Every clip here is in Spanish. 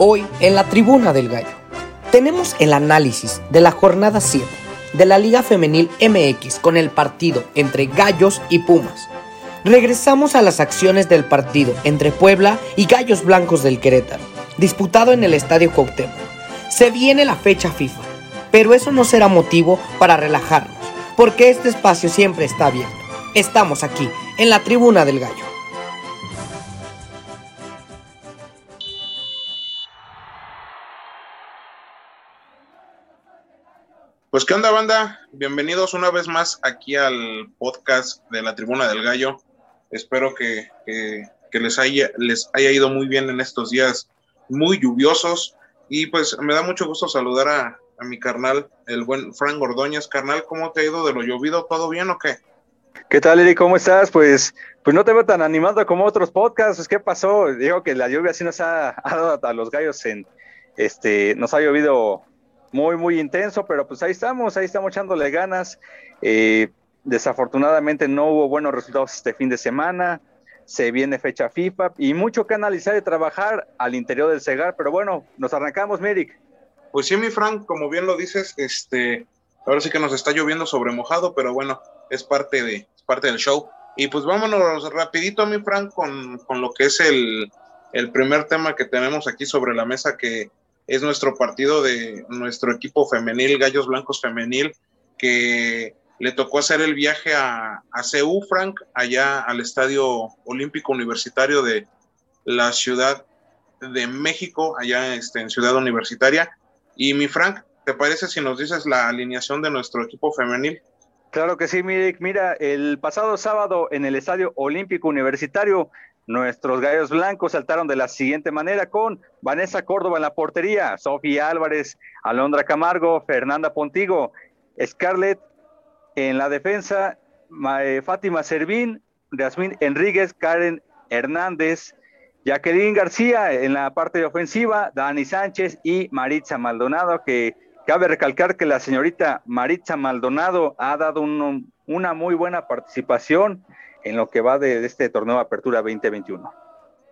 Hoy en la tribuna del gallo tenemos el análisis de la jornada 7 de la Liga Femenil MX con el partido entre Gallos y Pumas. Regresamos a las acciones del partido entre Puebla y Gallos Blancos del Querétaro, disputado en el Estadio Cuauhtémoc. Se viene la fecha FIFA, pero eso no será motivo para relajarnos, porque este espacio siempre está abierto. Estamos aquí, en la tribuna del gallo. Pues qué onda banda, bienvenidos una vez más aquí al podcast de la Tribuna del Gallo. Espero que, que, les, haya, les haya ido muy bien en estos días muy lluviosos y pues me da mucho gusto saludar a, a mi carnal, el buen Frank Ordóñez. Carnal, ¿cómo te ha ido de lo llovido? ¿Todo bien o qué? ¿Qué tal, Eri? ¿Cómo estás? Pues, pues no te veo tan animado como otros podcasts. ¿Qué pasó? Digo que la lluvia sí nos ha, ha dado a los gallos en, este, nos ha llovido muy, muy intenso, pero pues ahí estamos, ahí estamos echándole ganas. Eh, desafortunadamente no hubo buenos resultados este fin de semana, se viene fecha FIFA y mucho que analizar y trabajar al interior del Segar, pero bueno, nos arrancamos, Mirik. Pues sí, mi Frank, como bien lo dices, este, ahora sí que nos está lloviendo sobre mojado, pero bueno, es parte, de, es parte del show. Y pues vámonos rapidito, mi Frank, con, con lo que es el, el primer tema que tenemos aquí sobre la mesa, que es nuestro partido de nuestro equipo femenil, Gallos Blancos Femenil, que le tocó hacer el viaje a, a CEU, Frank, allá al Estadio Olímpico Universitario de la Ciudad de México, allá este, en Ciudad Universitaria. Y mi Frank, ¿te parece si nos dices la alineación de nuestro equipo femenil? Claro que sí, Mirik. Mira, el pasado sábado en el Estadio Olímpico Universitario Nuestros gallos blancos saltaron de la siguiente manera con Vanessa Córdoba en la portería, Sofía Álvarez, Alondra Camargo, Fernanda Pontigo, Scarlett en la defensa, Fátima Servín, Yasmín Enríquez, Karen Hernández, Jacqueline García en la parte ofensiva, Dani Sánchez y Maritza Maldonado, que cabe recalcar que la señorita Maritza Maldonado ha dado un, una muy buena participación en lo que va de, este torneo de Apertura 2021.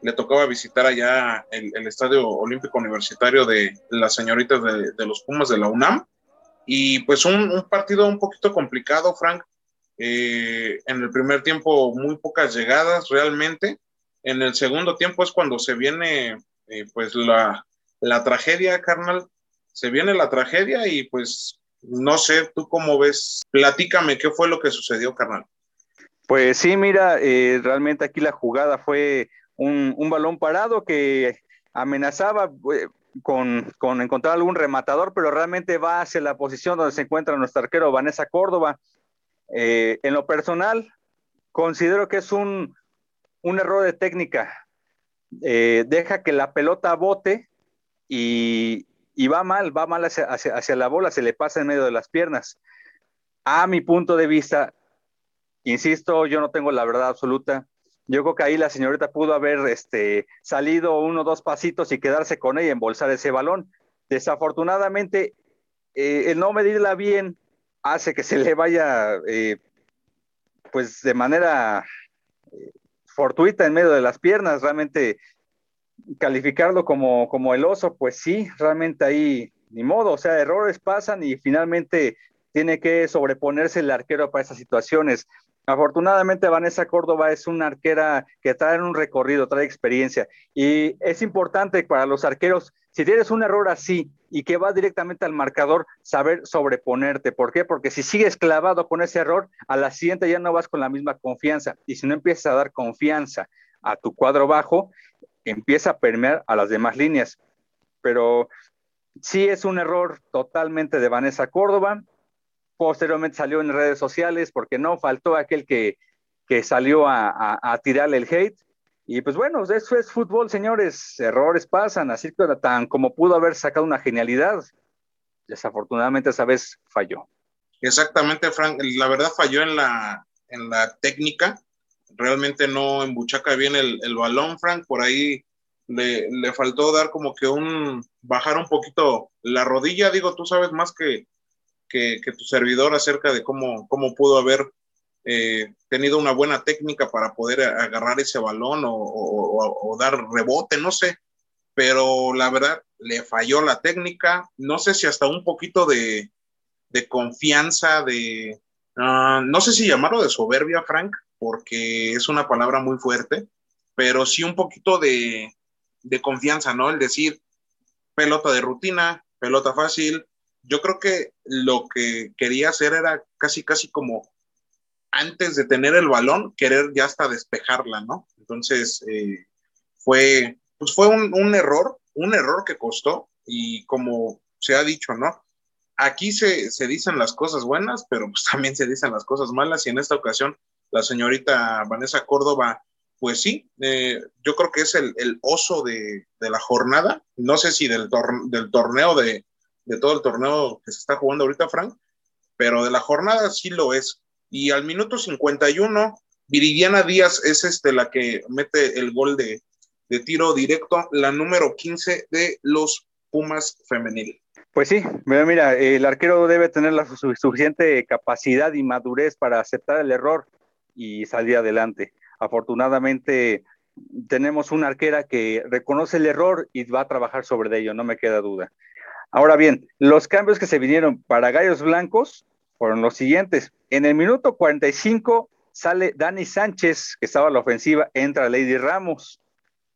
Le tocaba visitar allá el, el Estadio Olímpico Universitario de las señoritas de, de, los Pumas de la UNAM. Y pues un, un partido un poquito complicado, Frank. Eh, en el primer tiempo muy pocas llegadas realmente. En el segundo tiempo es cuando se viene eh, pues la, la tragedia, carnal. Se viene la tragedia y pues no sé, tú cómo ves. Platícame qué fue lo que sucedió, carnal. Pues sí, mira, eh, realmente aquí la jugada fue un, un balón parado que amenazaba eh, con, con, encontrar algún rematador, pero realmente va hacia la posición donde se encuentra nuestro arquero Vanessa Córdoba. Eh, en lo personal, considero que es un, un error de técnica. Eh, deja que la pelota bote y, y va mal, va mal hacia, hacia, hacia la bola, se le pasa en medio de las piernas. A mi punto de vista, Insisto, yo no tengo la verdad absoluta. Yo creo que ahí la señorita pudo haber este, salido uno o dos pasitos y quedarse con ella, embolsar ese balón. Desafortunadamente, eh, el no medirla bien hace que se le vaya, eh, pues de manera eh, fortuita en medio de las piernas. Realmente calificarlo como, como el oso, pues sí, realmente ahí ni modo. O sea, errores pasan y finalmente tiene que sobreponerse el arquero para esas situaciones. Afortunadamente, Vanessa Córdoba es una arquera que trae un recorrido, trae experiencia. Y es importante para los arqueros, si tienes un error así y que va directamente al marcador, saber sobreponerte. ¿Por qué? Porque si sigues clavado con ese error, a la siguiente ya no vas con la misma confianza. Y si no empiezas a dar confianza a tu cuadro bajo, empieza a permear a las demás líneas. Pero sí es un error totalmente de Vanessa Córdoba posteriormente salió en redes sociales porque no faltó aquel que, que salió a, a, tirarle el hate. Y pues bueno, eso es fútbol, señores. Errores pasan, así que tan como pudo haber sacado una genialidad, desafortunadamente esa vez falló. Exactamente, Frank. La verdad falló en la, en la técnica. Realmente no embuchaca bien el, el balón, Frank. Por ahí le, le, faltó dar como que un, bajar un poquito la rodilla. Digo, tú sabes más que, que, tu servidor acerca de cómo, cómo pudo haber eh, tenido una buena técnica para poder agarrar ese balón o, dar rebote, no sé. Pero la verdad, le falló la técnica. No sé si hasta un poquito de, de confianza, de, uh, no sé si llamarlo de soberbia, Frank, porque es una palabra muy fuerte, pero sí un poquito de, de confianza, ¿no? El decir pelota de rutina, pelota fácil. Yo creo que lo que quería hacer era casi, casi como antes de tener el balón, querer ya hasta despejarla, ¿no? Entonces, eh, fue, pues fue un, un, error, un error que costó y como se ha dicho, ¿no? Aquí se, se, dicen las cosas buenas, pero pues también se dicen las cosas malas y en esta ocasión la señorita Vanessa Córdoba pues sí, eh, yo creo que es el, oso de, la jornada. No sé si del, del torneo, de, todo el torneo que se está jugando ahorita, Frank, pero de la jornada sí lo es. Y al minuto 51, Viridiana Díaz es este, la que mete el gol de, tiro directo, la número 15 de los Pumas femenil. Pues sí, mira, el arquero debe tener la suficiente capacidad y madurez para aceptar el error y salir adelante. Afortunadamente tenemos una arquera que reconoce el error y va a trabajar sobre ello, no me queda duda. Ahora bien, los cambios que se vinieron para Gallos Blancos fueron los siguientes. En el minuto 45 sale Dani Sánchez, que estaba a la ofensiva, entra Lady Ramos,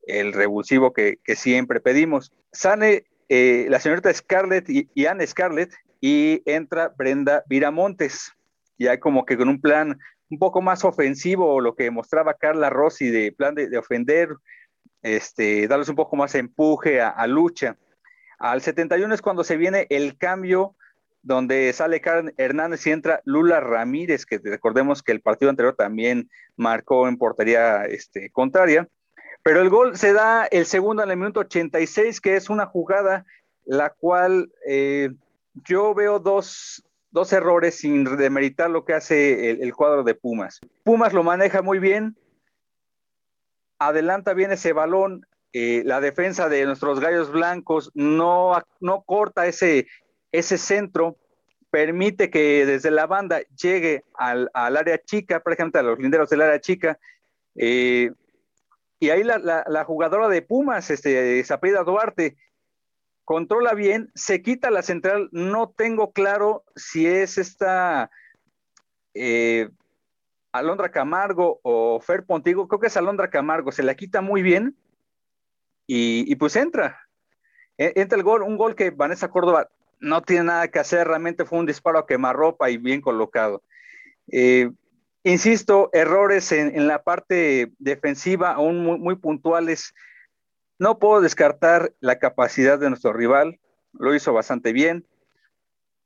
el revulsivo que, siempre pedimos. Sale eh, la señorita Scarlett y, Anne Scarlett y entra Brenda Viramontes. Y hay como que con un plan un poco más ofensivo, lo que mostraba Carla Rossi de plan de, ofender, este, darles un poco más empuje a, lucha. Al 71 es cuando se viene el cambio donde sale Karen Hernández y entra Lula Ramírez, que recordemos que el partido anterior también marcó en portería este, contraria. Pero el gol se da el segundo en el minuto 86, que es una jugada la cual eh, yo veo dos, dos errores sin demeritar lo que hace el, cuadro de Pumas. Pumas lo maneja muy bien, adelanta bien ese balón, eh, la defensa de nuestros gallos blancos no, no corta ese, ese centro, permite que desde la banda llegue al, área chica, por ejemplo, a los linderos del área chica. Eh, y ahí la, jugadora de Pumas, este, Zaprida Duarte, controla bien, se quita la central, no tengo claro si es esta eh, Alondra Camargo o Fer Pontigo, creo que es Alondra Camargo, se la quita muy bien y, pues entra. E, entra el gol, un gol que Vanessa Córdoba no tiene nada que hacer, realmente fue un disparo a quemarropa y bien colocado. Eh, insisto, errores en, la parte defensiva, aún muy puntuales. No puedo descartar la capacidad de nuestro rival, lo hizo bastante bien,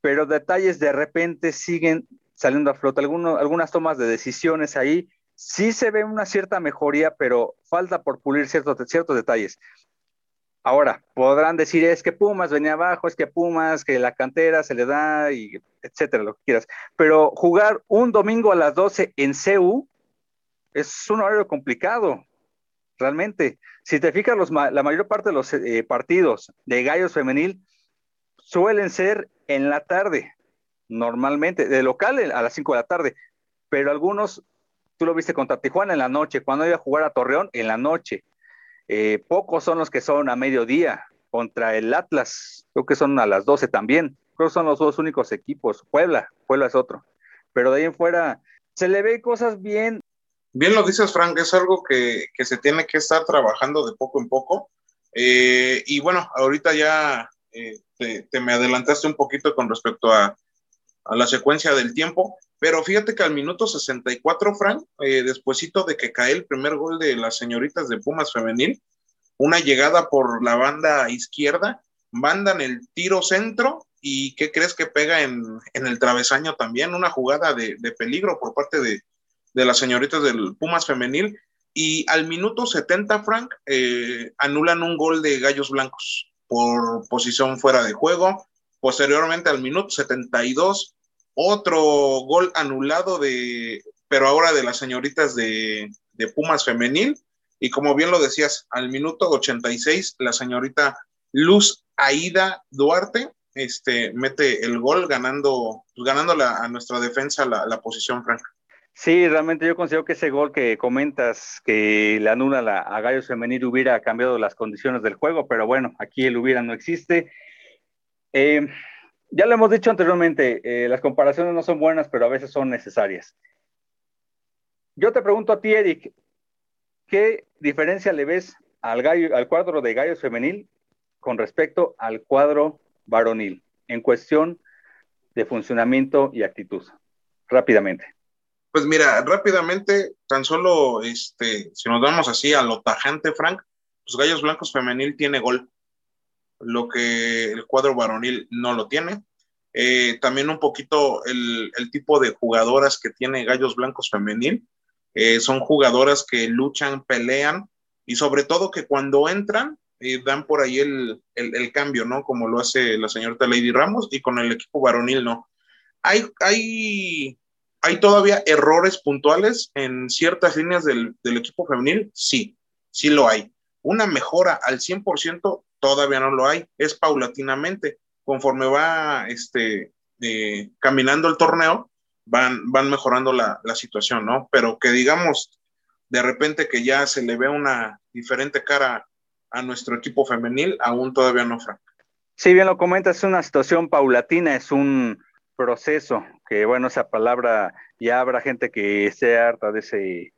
pero detalles de repente siguen saliendo a flote, algunas tomas de decisiones ahí. Sí se ve una cierta mejoría, pero falta por pulir ciertos, ciertos detalles. Ahora, podrán decir, es que Pumas venía abajo, es que Pumas, que la cantera se le da, etcétera, lo que quieras. Pero jugar un domingo a las 12 en CEU es un horario complicado realmente. Si te fijas, la mayor parte de los eh, partidos de gallos femenil suelen ser en la tarde, normalmente, de local a las 5 de la tarde, pero algunos, tú lo viste contra Tijuana en la noche, cuando iba a jugar a Torreón en la noche. Eh, pocos son los que son a mediodía contra el Atlas, creo que son a las 12 también, creo que son los dos únicos equipos, Puebla, Puebla es otro, pero de ahí en fuera se le ve cosas bien, Bien lo dices, Frank, es algo que, se tiene que estar trabajando de poco en poco. Eh, y bueno, ahorita ya eh, te, me adelantaste un poquito con respecto a, la secuencia del tiempo, pero fíjate que al minuto 64, Frank, eh, de que cae el primer gol de las señoritas de Pumas femenil, una llegada por la banda izquierda, mandan el tiro centro y ¿qué crees que pega en, el travesaño también? Una jugada de peligro por parte de, de las señoritas del Pumas femenil. Y al minuto 70, Frank, eh, anulan un gol de Gallos Blancos por posición fuera de juego. Posteriormente, al minuto 72, otro gol anulado de, pero ahora de las señoritas de, de Pumas Femenil. Y como bien lo decías, al minuto 86, la señorita Luz Aida Duarte este, mete el gol ganando, pues, ganando a nuestra defensa la, la posición franca. Sí, realmente yo considero que ese gol que comentas que le anula la, a Gallos Femenil hubiera cambiado las condiciones del juego, pero bueno, aquí el hubiera no existe. Eh, ya lo hemos dicho anteriormente, eh, las comparaciones no son buenas, pero a veces son necesarias. Yo te pregunto a ti, Eric, ¿qué diferencia le ves al, gallo, al cuadro de Gallos Femenil con respecto al cuadro varonil en cuestión de funcionamiento y actitud? Rápidamente. Pues mira, rápidamente, tan solo, este, si nos vamos así a lo tajante, Frank, pues Gallos Blancos Femenil tiene gol, lo que el cuadro varonil no lo tiene. Eh, también un poquito el, el, tipo de jugadoras que tiene Gallos Blancos Femenil. Eh, son jugadoras que luchan, pelean y sobre todo que cuando entran eh, dan por ahí el, el, el, cambio, ¿no? Como lo hace la señorita Lady Ramos y con el equipo varonil, ¿no? Hay, hay ¿Hay todavía errores puntuales en ciertas líneas del, del, equipo femenil? Sí, sí lo hay. Una mejora al 100% todavía no lo hay, es paulatinamente. Conforme va este, eh, caminando el torneo, van, van mejorando la, la, situación, ¿no? Pero que digamos, de repente que ya se le ve una diferente cara a nuestro equipo femenil, aún todavía no, Frank. Sí, bien lo comentas, es una situación paulatina, es un proceso, que bueno, esa palabra ya habrá gente que esté harta de ese,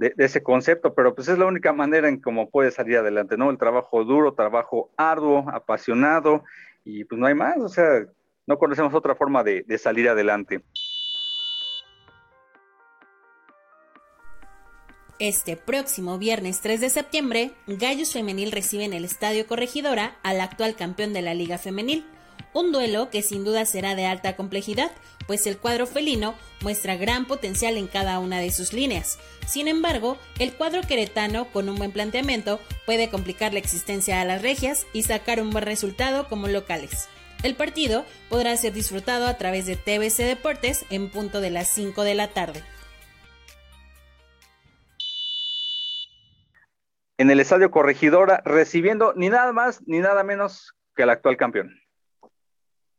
de, ese concepto, pero pues es la única manera en cómo puede salir adelante, ¿no? El trabajo duro, trabajo arduo, apasionado, y pues no hay más, o sea, no conocemos otra forma de, de salir adelante. Este próximo viernes 3 de septiembre, Gallos Femenil recibe en el Estadio Corregidora al actual campeón de la Liga Femenil, un duelo que sin duda será de alta complejidad, pues el cuadro felino muestra gran potencial en cada una de sus líneas. Sin embargo, el cuadro queretano, con un buen planteamiento, puede complicar la existencia a las regias y sacar un buen resultado como locales. El partido podrá ser disfrutado a través de TBC Deportes en punto de las 5 de la tarde. En el Estadio Corregidora, recibiendo ni nada más ni nada menos que el actual campeón.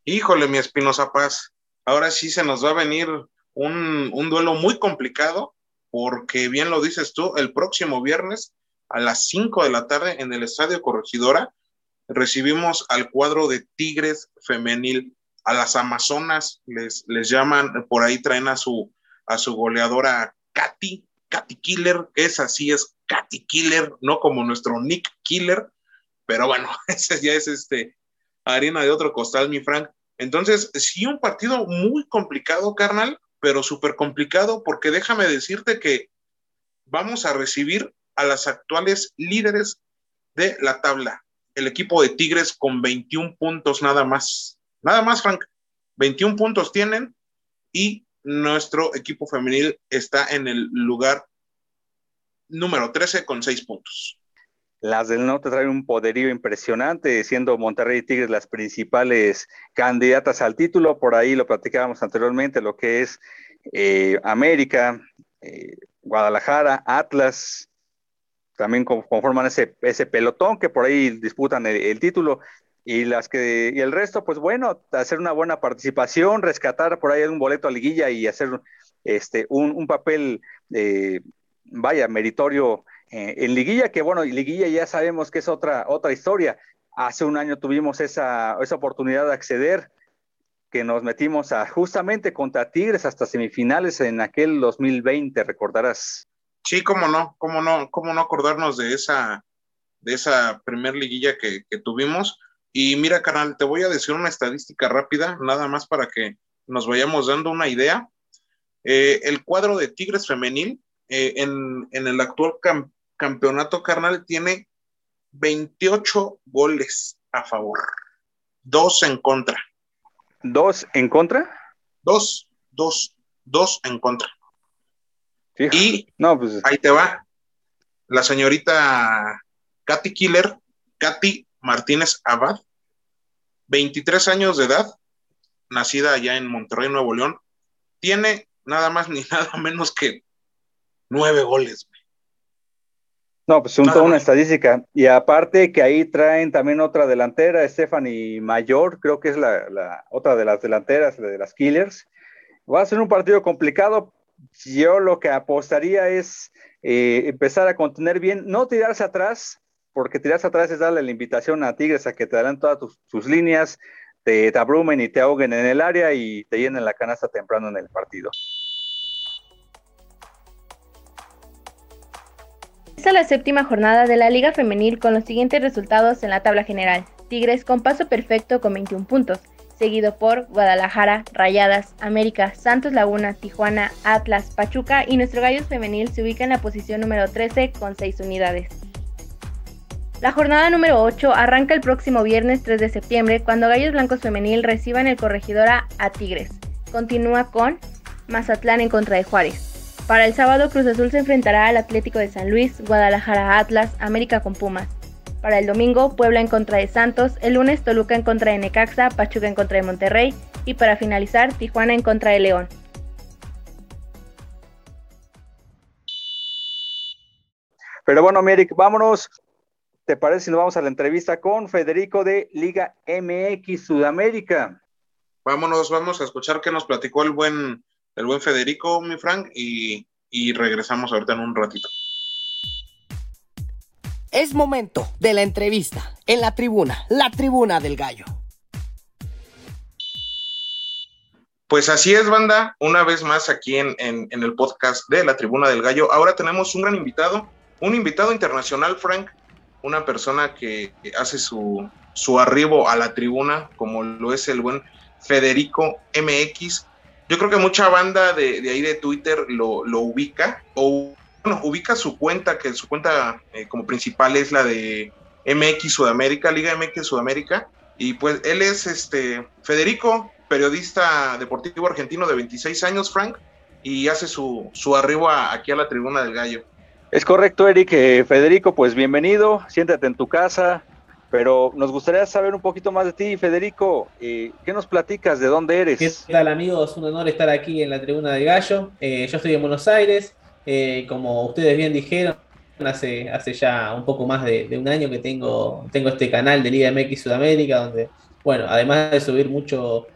Híjole, mi Espinosa Paz, ahora sí se nos va a venir un, un, duelo muy complicado, porque bien lo dices tú, el próximo viernes a las 5 de la tarde en el Estadio Corregidora recibimos al cuadro de Tigres Femenil, a las Amazonas, les, les llaman, por ahí traen a su, a su goleadora Katy, Katy Killer, que es así, es Katy Killer, no como nuestro Nick Killer, pero bueno, ese ya es este harina de otro costal, mi Frank. Entonces, sí, un partido muy complicado, carnal, pero súper complicado, porque déjame decirte que vamos a recibir a las actuales líderes de la tabla. El equipo de Tigres con 21 puntos nada más. Nada más, Frank. 21 puntos tienen y nuestro equipo femenil está en el lugar número 13 con 6 puntos. Las del norte traen un poderío impresionante, siendo Monterrey y Tigres las principales candidatas al título. Por ahí lo platicábamos anteriormente, lo que es eh, América, eh, Guadalajara, Atlas, también conforman ese, ese, pelotón que por ahí disputan el, título. Y las que, y el resto, pues bueno, hacer una buena participación, rescatar por ahí un boleto a liguilla y hacer este, un, un papel, eh, vaya, meritorio eh, en liguilla, que bueno, liguilla ya sabemos que es otra, otra historia. Hace un año tuvimos esa, esa oportunidad de acceder, que nos metimos a, justamente contra Tigres hasta semifinales en aquel 2020, recordarás. Sí, cómo no, cómo no, cómo no acordarnos de esa, de esa primer liguilla que, que tuvimos. Y mira, canal, te voy a decir una estadística rápida, nada más para que nos vayamos dando una idea. Eh, el cuadro de Tigres femenil eh, en, en, el actual camp campeonato carnal tiene 28 goles a favor, dos en contra. ¿Dos en contra? Dos, dos, dos en contra. Y no, pues... ahí te va. la señorita Katy Killer, Katy Martínez Abad, 23 años de edad, nacida allá en Monterrey, Nuevo León, tiene nada más ni nada menos que nueve goles. No, pues un, toda una estadística. Y aparte que ahí traen también otra delantera, Stephanie Mayor, creo que es la, otra de las delanteras, de las Killers. Va a ser un partido complicado. Yo lo que apostaría es eh, empezar a contener bien, no tirarse atrás, porque tirarse atrás es darle la invitación a Tigres a que te darán todas tus, líneas, te, te abrumen y te ahoguen en el área y te llenen la canasta temprano en el partido. Esta la séptima jornada de la Liga Femenil con los siguientes resultados en la tabla general. Tigres con paso perfecto con 21 puntos, seguido por Guadalajara, Rayadas, América, Santos Laguna, Tijuana, Atlas, Pachuca y nuestro Gallos Femenil se ubica en la posición número 13 con 6 unidades. La jornada número 8 arranca el próximo viernes 3 de septiembre cuando Gallos Blancos Femenil reciban el corregidora a Tigres. Continúa con Mazatlán en contra de Juárez. Para el sábado Cruz Azul se enfrentará al Atlético de San Luis, Guadalajara Atlas, América con Pumas. Para el domingo, Puebla en contra de Santos, el lunes Toluca en contra de Necaxa, Pachuca en contra de Monterrey y para finalizar, Tijuana en contra de León. Pero bueno, Mirik, vámonos. ¿Te parece si nos vamos a la entrevista con Federico de Liga MX Sudamérica? Vámonos, vamos a escuchar qué nos platicó el buen el buen Federico, mi Frank, y, y regresamos ahorita en un ratito. Es momento de la entrevista en la tribuna, la tribuna del gallo. Pues así es, banda, una vez más aquí en, en, el podcast de la tribuna del gallo. Ahora tenemos un gran invitado, un invitado internacional, Frank, una persona que hace su, su arribo a la tribuna, como lo es el buen Federico MX, yo creo que mucha banda de, ahí de Twitter lo, ubica, o bueno, ubica su cuenta, que su cuenta eh, como principal es la de MX Sudamérica, Liga MX Sudamérica, y pues él es este Federico, periodista deportivo argentino de 26 años, Frank, y hace su, su arribo aquí a la tribuna del gallo. Es correcto, Eric. Eh, Federico, pues bienvenido, siéntate en tu casa, pero nos gustaría saber un poquito más de ti, Federico. Eh, ¿Qué nos platicas? ¿De dónde eres? ¿Qué tal, amigos? Un honor estar aquí en la Tribuna del Gallo. Eh, yo estoy en Buenos Aires. Eh, como ustedes bien dijeron, hace, hace ya un poco más de, un año que tengo, tengo este canal de Liga MX Sudamérica, donde, bueno, además de subir mucho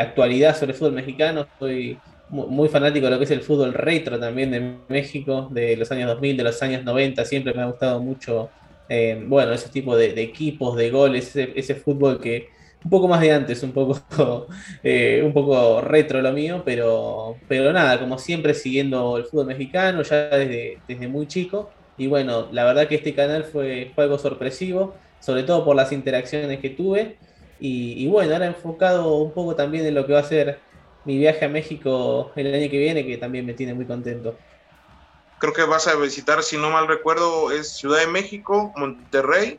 actualidad sobre el fútbol mexicano, soy muy fanático de lo que es el fútbol retro también de México, de los años 2000, de los años 90. Siempre me ha gustado mucho eh, bueno, ese tipo de, equipos, de goles, ese, fútbol que un poco más de antes, un poco, eh, un poco retro lo mío, pero, pero nada, como siempre siguiendo el fútbol mexicano ya desde, desde muy chico. Y bueno, la verdad que este canal fue, algo sorpresivo, sobre todo por las interacciones que tuve. Y, y, bueno, ahora enfocado un poco también en lo que va a ser mi viaje a México el año que viene, que también me tiene muy contento creo que vas a visitar, si no mal recuerdo, es Ciudad de México, Monterrey,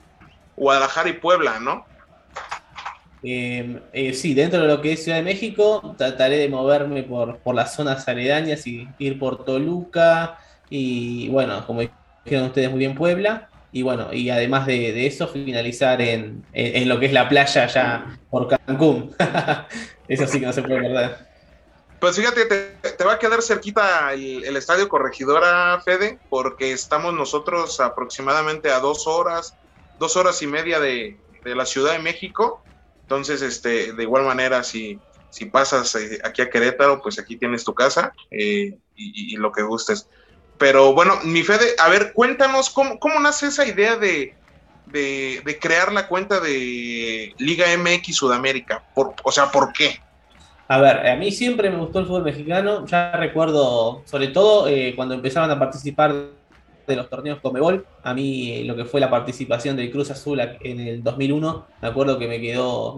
Guadalajara y Puebla, ¿no? Em, eh, sí, dentro de lo que es Ciudad de México, trataré de moverme por, por las zonas aledañas y ir por Toluca y, bueno, como dijeron ustedes muy bien, Puebla. Y bueno, y además de, eso, finalizar en, en, lo que es la playa ya por Cancún. eso sí que no se puede perder. Pues fíjate, te, va a quedar cerquita el, Estadio Corregidora, Fede, porque estamos nosotros aproximadamente a dos horas, dos horas y media de, la Ciudad de México. Entonces, este, de igual manera, si, pasas eh, aquí a Querétaro, pues aquí tienes tu casa eh, y, lo que gustes. Pero bueno, mi Fede, a ver, cuéntanos cómo, cómo nace esa idea de, de, crear la cuenta de Liga MX Sudamérica. Por, o sea, ¿por qué? A ver, a mí siempre me gustó el fútbol mexicano. Ya recuerdo, sobre todo eh, cuando empezaban a participar de los torneos Comebol, a mí eh, lo que fue la participación del Cruz Azul en el 2001, me acuerdo que me quedó,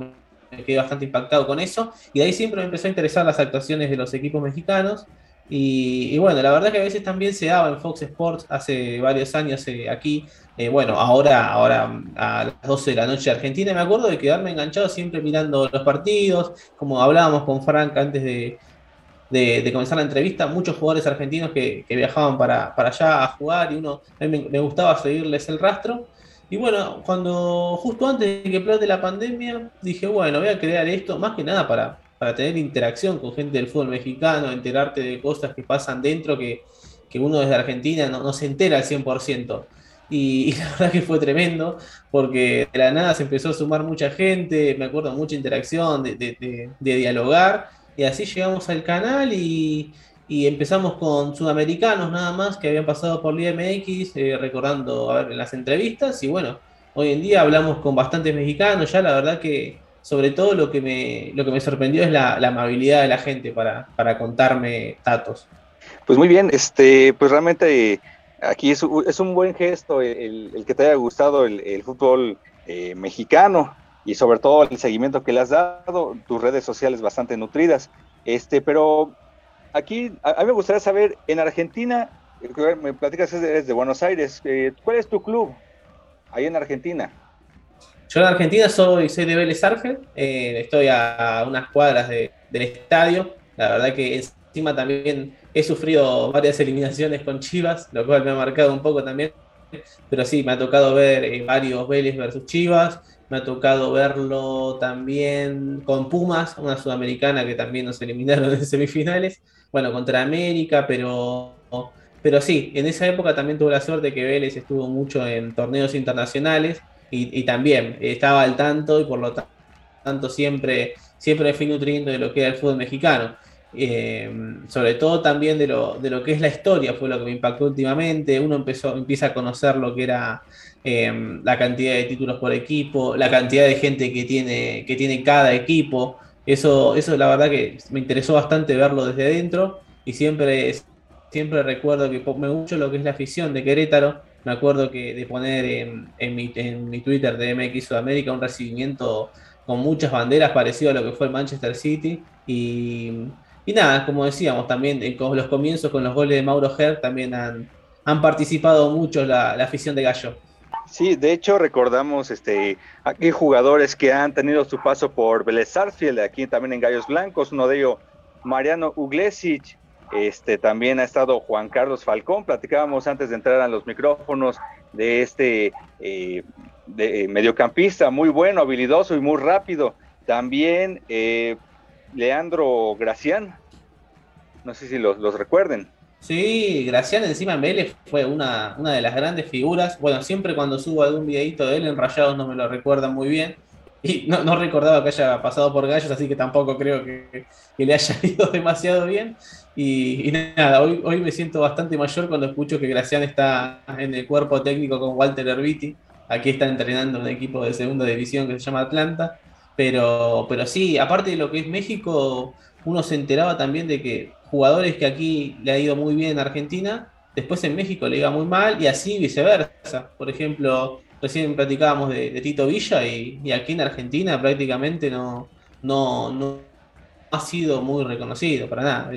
me quedé bastante impactado con eso. Y de ahí siempre me empezó a interesar las actuaciones de los equipos mexicanos. Y, bueno, la verdad que a veces también se daba en Fox Sports hace varios años eh, aquí eh, bueno, ahora, ahora a las 12 de la noche Argentina, me acuerdo de quedarme enganchado siempre mirando los partidos, como hablábamos con Frank antes de, de, comenzar la entrevista, muchos jugadores argentinos que, viajaban para, allá a jugar y uno, a mí me, gustaba seguirles el rastro. Y bueno, cuando justo antes de que plate la pandemia, dije, bueno, voy a crear esto más que nada para, para tener interacción con gente del fútbol mexicano, enterarte de cosas que pasan dentro que, uno desde Argentina no, se entera al 100%. Y, la verdad que fue tremendo, porque de la nada se empezó a sumar mucha gente, me acuerdo mucha interacción, de, de dialogar, y así llegamos al canal y, empezamos con sudamericanos nada más que habían pasado por Liga MX, eh, recordando a ver, las entrevistas. Y bueno, hoy en día hablamos con bastantes mexicanos. Ya la verdad que, sobre todo, lo que me, lo que me sorprendió es la, amabilidad de la gente para, para, contarme datos. Pues muy bien, este, pues realmente aquí es, un buen gesto el, que te haya gustado el, fútbol eh, mexicano y sobre todo el seguimiento que le has dado, tus redes sociales bastante nutridas. Este, pero aquí a, mí me gustaría saber, en Argentina, me platicas que eres de Buenos Aires, eh, ¿cuál es tu club ahí en Argentina? Yo en Argentina soy, soy de Vélez eh, estoy a unas cuadras del estadio, la verdad que encima también he sufrido varias eliminaciones con Chivas, lo cual me ha marcado un poco también, pero sí, me ha tocado ver eh, varios Vélez versus Chivas, me ha tocado verlo también con Pumas, una sudamericana que también nos eliminaron en semifinales. Bueno, contra América, pero, pero sí, en esa época también tuve la suerte que Vélez estuvo mucho en torneos internacionales y, también estaba al tanto y por lo tanto siempre, siempre me fui nutriendo de lo que era el fútbol mexicano. Eh, sobre todo también de lo, de lo que es la historia, fue lo que me impactó últimamente. Uno empezó, empieza a conocer lo que era Em, la cantidad de títulos por equipo, la cantidad de gente que tiene, que tiene cada equipo. Eso, eso la verdad que me interesó bastante verlo desde dentro y siempre, siempre recuerdo que me mucho lo que es la afición de Querétaro. Me acuerdo que de poner en, mi, en mi Twitter de MX Sudamérica un recibimiento con muchas banderas parecido a lo que fue el Manchester City y, y nada, como decíamos, también eh, con los comienzos con los goles de Mauro Herr también han, han participado mucho la, la afición de Gallo. Sí, de hecho recordamos este aquí jugadores que han tenido su paso por Vélez aquí también en Gallos Blancos, uno de ellos Mariano Uglesic, este también ha estado Juan Carlos Falcón, platicábamos antes de entrar a los micrófonos de este eh, de, mediocampista muy bueno, habilidoso y muy rápido. También eh, Leandro Gracián, no sé si los, recuerden. Sí, Gracián encima en Vélez fue una, de las grandes figuras. Bueno, siempre cuando subo algún videito de él en Rayados no me lo recuerdan muy bien. Y no, no recordaba que haya pasado por Gallos, así que tampoco creo que, le haya ido demasiado bien. Y, nada, hoy, hoy me siento bastante mayor cuando escucho que Gracián está en el cuerpo técnico con Walter Herbiti. Aquí está entrenando un equipo de segunda división que se llama Atlanta. Pero, pero sí, aparte de lo que es México, uno se enteraba también de que jugadores que aquí le ha ido muy bien en Argentina, después en México le iba muy mal y así viceversa. Por ejemplo, recién platicábamos de, Tito Villa y, aquí en Argentina prácticamente no, no, ha sido muy reconocido para nada.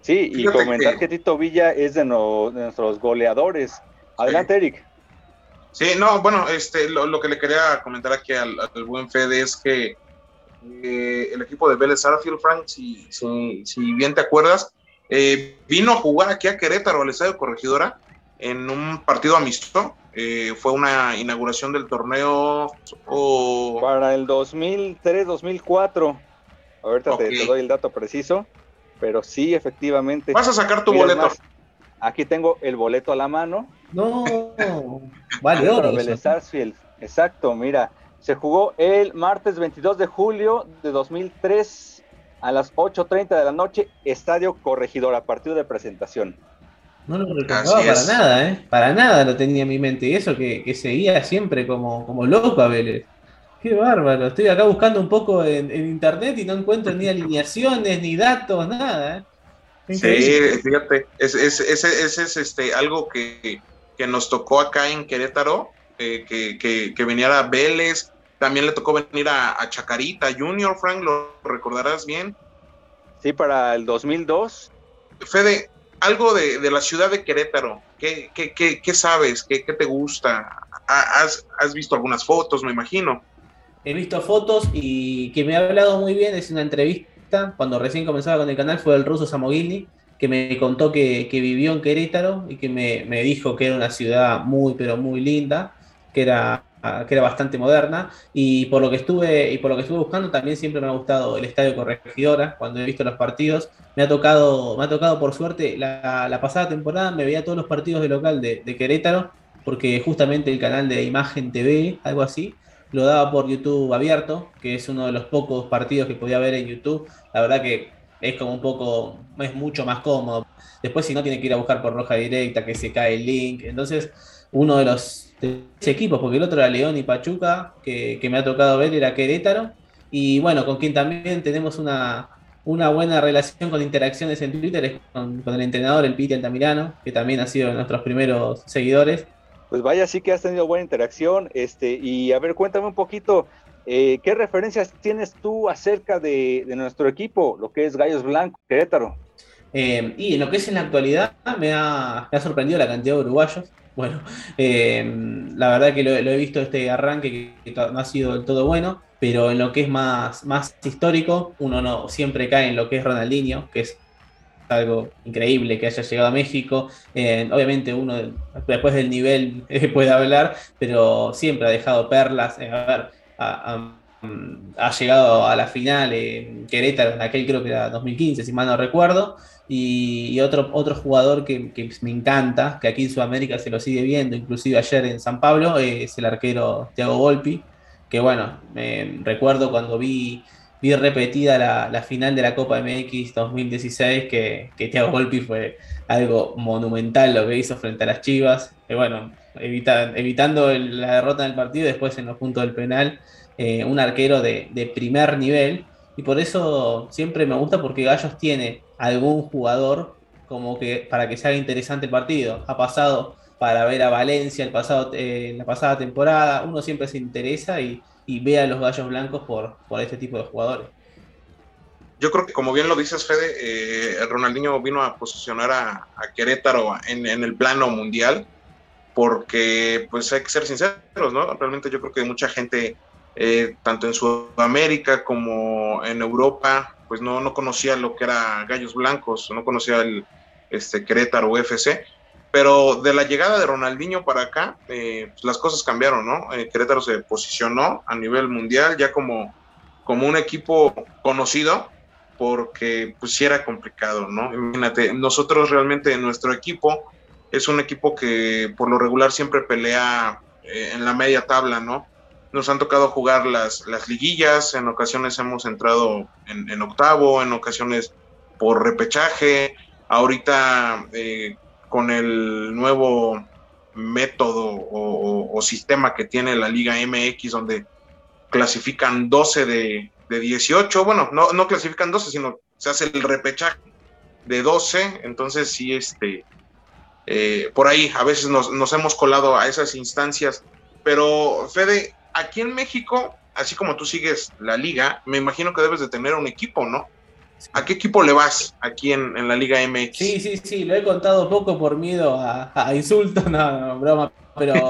Sí, y comentar que... Tito Villa es de, nuestros goleadores. Adelante, Eric. Sí, no, bueno, este, lo, que le quería comentar aquí al, buen Fede es que eh, el equipo de Vélez Arfield, Frank, si, si, bien te acuerdas, eh, vino a jugar aquí a Querétaro, al Estadio Corregidora, en un partido amistoso. Eh, fue una inauguración del torneo. Para el 2003-2004. Ahorita te, doy el dato preciso, pero sí, efectivamente. Vas a sacar tu boleto. aquí tengo el boleto a la mano. No, vale, oro. Exacto, mira, se jugó el martes 22 de julio de 2003 a las 8.30 de la noche, Estadio Corregidora, partido de presentación. No lo recordaba para nada, ¿eh? Para nada lo tenía en mi mente. Y eso que, seguía siempre como, como loco a Vélez. Qué bárbaro. Estoy acá buscando un poco en, internet y no encuentro ni alineaciones, ni datos, nada. ¿eh? Sí, fíjate, ese es, este, algo que, nos tocó acá en Querétaro, eh, que, que, que viniera Vélez, también le tocó venir a, Chacarita Junior, Frank, lo recordarás bien. Sí, para el 2002. Fede, algo de, la ciudad de Querétaro, ¿qué, qué, sabes? ¿Qué, te gusta? ¿Has, ¿Has, visto algunas fotos, me imagino? He visto fotos y que me ha hablado muy bien, es una entrevista cuando recién comenzaba con el canal fue el ruso Samogilny, que me contó que, vivió en Querétaro y que me, me, dijo que era una ciudad muy, pero muy linda, que era que era bastante moderna. Y por lo que estuve y por lo que estuve buscando también siempre me ha gustado el estadio Corregidora. Cuando he visto los partidos me ha tocado me ha tocado por suerte la, pasada temporada me veía todos los partidos de local de, Querétaro porque justamente el canal de Imagen TV algo así lo daba por YouTube abierto que es uno de los pocos partidos que podía ver en YouTube. La verdad que es como un poco es mucho más cómodo. Después si no tiene que ir a buscar por roja directa que se cae el link. Entonces uno de los equipos, porque el otro era León y Pachuca, que, me ha tocado ver, era Querétaro, y bueno, con quien también tenemos una, una buena relación con interacciones en Twitter es con, el entrenador, el Piti Altamirano, que también ha sido de nuestros primeros seguidores. Pues vaya, sí que has tenido buena interacción, este, y a ver, cuéntame un poquito, eh, ¿qué referencias tienes tú acerca de, nuestro equipo, lo que es Gallos Blancos, Querétaro? Eh, y en lo que es en la actualidad, me ha, sorprendido la cantidad de uruguayos bueno, eh, la verdad que lo, he visto este arranque que, no ha sido del todo bueno, pero en lo que es más, histórico, uno no siempre cae en lo que es Ronaldinho, que es algo increíble que haya llegado a México. Eh, obviamente uno después del nivel puede hablar, pero siempre ha dejado perlas. A ver, ha llegado a la final en Querétaro, en aquel creo que era 2015, si mal no recuerdo. Y, otro, otro jugador que, me encanta, que aquí en Sudamérica se lo sigue viendo, inclusive ayer en San Pablo, es el arquero Thiago Volpi, que bueno, me recuerdo cuando vi, vi repetida la, final de la Copa MX 2016, que, que Thiago Volpi fue algo monumental lo que hizo frente a las Chivas, que bueno, evitando la derrota en el partido, después en los puntos del penal, eh, un arquero de, de primer nivel, y por eso siempre me gusta porque Gallos tiene algún jugador como que para que se haga interesante el partido. Ha pasado para ver a Valencia el pasado, eh, la pasada temporada. Uno siempre se interesa y, ve a los gallos blancos por, por este tipo de jugadores. Yo creo que como bien lo dices, Fede, eh, Ronaldinho vino a posicionar a, Querétaro en, el plano mundial, porque pues hay que ser sinceros, ¿no? Realmente yo creo que mucha gente, eh, tanto en Sudamérica como en Europa, pues no, no conocía lo que era Gallos Blancos, no conocía el este, Querétaro UFC, pero de la llegada de Ronaldinho para acá, eh, pues las cosas cambiaron, ¿no? Eh, Querétaro se posicionó a nivel mundial ya como, como un equipo conocido, porque pues sí era complicado, ¿no? Imagínate, nosotros realmente nuestro equipo es un equipo que por lo regular siempre pelea eh, en la media tabla, ¿no? nos han tocado jugar las, las liguillas, en ocasiones hemos entrado en, octavo, en ocasiones por repechaje, ahorita eh, con el nuevo método o, sistema que tiene la Liga MX, donde clasifican 12 de, de 18, bueno, no, no clasifican 12, sino se hace el repechaje de 12, entonces sí, este, eh, por ahí a veces nos, hemos colado a esas instancias, pero Fede, aquí en México, así como tú sigues la liga, me imagino que debes de tener un equipo, ¿no? ¿A qué equipo le vas aquí en, la Liga MX? Sí, sí, sí, lo he contado poco por miedo a, insultos, no, no, broma, pero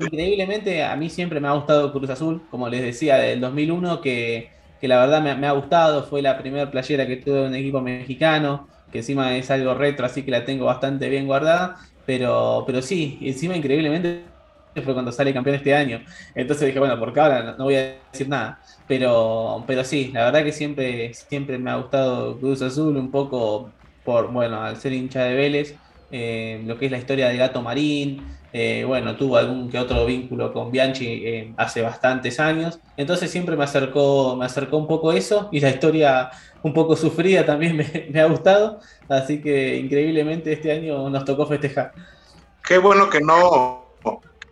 increíblemente a mí siempre me ha gustado Cruz Azul, como les decía, del 2001, que, que la verdad me, ha gustado, fue la primera playera que tuve en un equipo mexicano, que encima es algo retro, así que la tengo bastante bien guardada, pero, pero sí, encima increíblemente fue cuando sale campeón este año. Entonces dije, bueno, por ahora no, voy a decir nada. Pero, pero sí, la verdad que siempre, siempre me ha gustado Cruz Azul, un poco por, bueno, al ser hincha de Vélez, eh, lo que es la historia del gato marín. Eh, bueno, tuvo algún que otro vínculo con Bianchi eh, hace bastantes años. Entonces siempre me acercó, me acercó un poco eso y la historia un poco sufrida también me, me ha gustado. Así que increíblemente este año nos tocó festejar. Qué bueno que no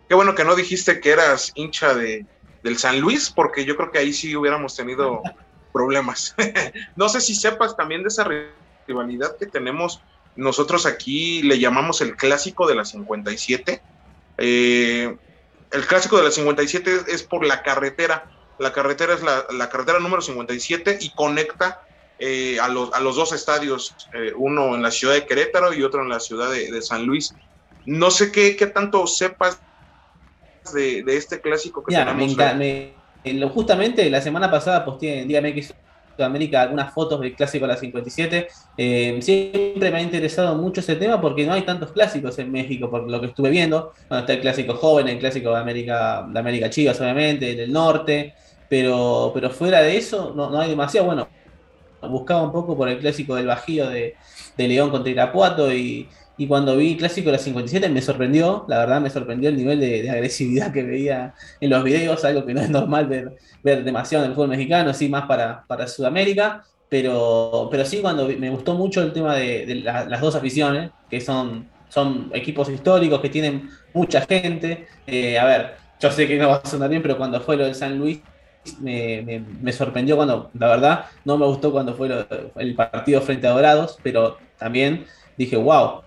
Qué bueno que no dijiste que eras hincha de, del San Luis, porque yo creo que ahí sí hubiéramos tenido problemas. no sé si sepas también de esa rivalidad que tenemos. Nosotros aquí le llamamos el clásico de la 57. Eh, el clásico de la 57 es, por la carretera. La carretera es la, carretera número 57 y conecta eh, a, los, a, los, dos estadios, eh, uno en la ciudad de Querétaro y otro en la ciudad de, San Luis. No sé qué, qué tanto sepas de, este clásico que tenemos. justamente la semana pasada posteé en Día MX Sudamérica algunas fotos del clásico de la 57. Eh, siempre me ha interesado mucho ese tema porque no hay tantos clásicos en México, por lo que estuve viendo. Bueno, está el clásico joven, el clásico de América, de América Chivas, obviamente, del norte, pero, pero fuera de eso no, no hay demasiado. Bueno, buscaba un poco por el clásico del Bajío de, de León contra Irapuato y, y cuando vi Clásico de la 57 me sorprendió, la verdad me sorprendió el nivel de, agresividad que veía en los videos, algo que no es normal ver, ver demasiado en el fútbol mexicano, sí más para, para Sudamérica, pero, pero sí cuando me gustó mucho el tema de, las dos aficiones, que son, son equipos históricos que tienen mucha gente. Eh, a ver, yo sé que no va a sonar bien, pero cuando fue lo del San Luis me, me, sorprendió cuando, la verdad, no me gustó cuando fue el partido frente a Dorados, pero también dije, wow,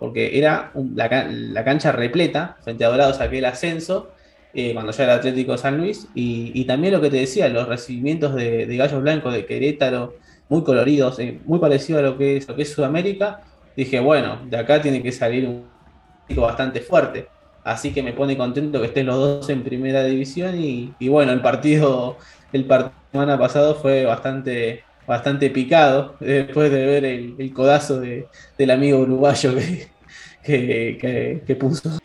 porque era la, cancha repleta, frente a Dorados aquel ascenso, eh, cuando ya era Atlético de San Luis, y, también lo que te decía, los recibimientos de, Gallos Blancos de Querétaro, muy coloridos, eh, muy parecido a lo que, es, lo que es Sudamérica, dije, bueno, de acá tiene que salir un bastante fuerte. Así que me pone contento que estén los dos en primera división y, bueno, el partido el partido semana pasado fue bastante bastante picado después de ver el, codazo del amigo uruguayo que, que, puso.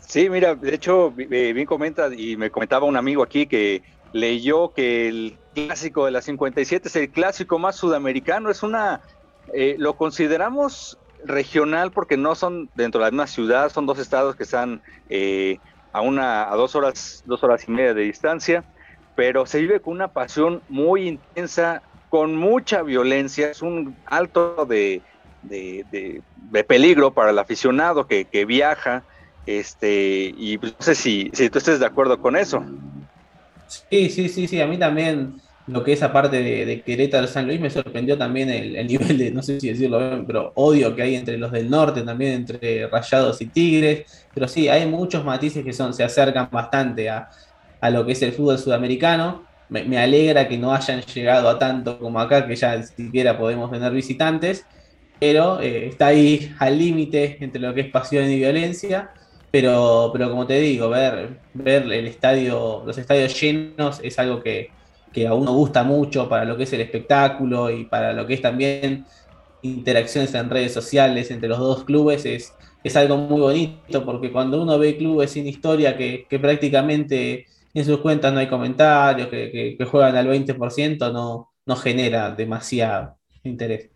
Sí, mira, de hecho, bien comenta y me comentaba un amigo aquí que leyó que el clásico de la 57 es el clásico más sudamericano, es una, eh, lo consideramos regional porque no son dentro de la misma ciudad, son dos estados que están eh, a una, a dos horas, dos horas y media de distancia pero se vive con una pasión muy intensa, con mucha violencia, es un alto de, peligro para el aficionado que, viaja, este, y pues, no sé si, si tú estés de acuerdo con eso. Sí, sí, sí, sí, a mí también lo que es aparte de, de Querétaro San Luis me sorprendió también el, nivel de, no sé si decirlo bien, pero odio que hay entre los del norte, también entre Rayados y Tigres, pero sí, hay muchos matices que son, se acercan bastante a, a lo que es el fútbol sudamericano. Me, alegra que no hayan llegado a tanto como acá, que ya ni siquiera podemos tener visitantes, pero eh, está ahí al límite entre lo que es pasión y violencia. Pero, pero como te digo, ver, ver el estadio, los estadios llenos es algo que, que a uno gusta mucho para lo que es el espectáculo y para lo que es también interacciones en redes sociales entre los dos clubes es, es algo muy bonito porque cuando uno ve clubes sin historia que, que prácticamente en sus cuentas no hay comentarios, que, juegan al 20%, no, no genera demasiado interés.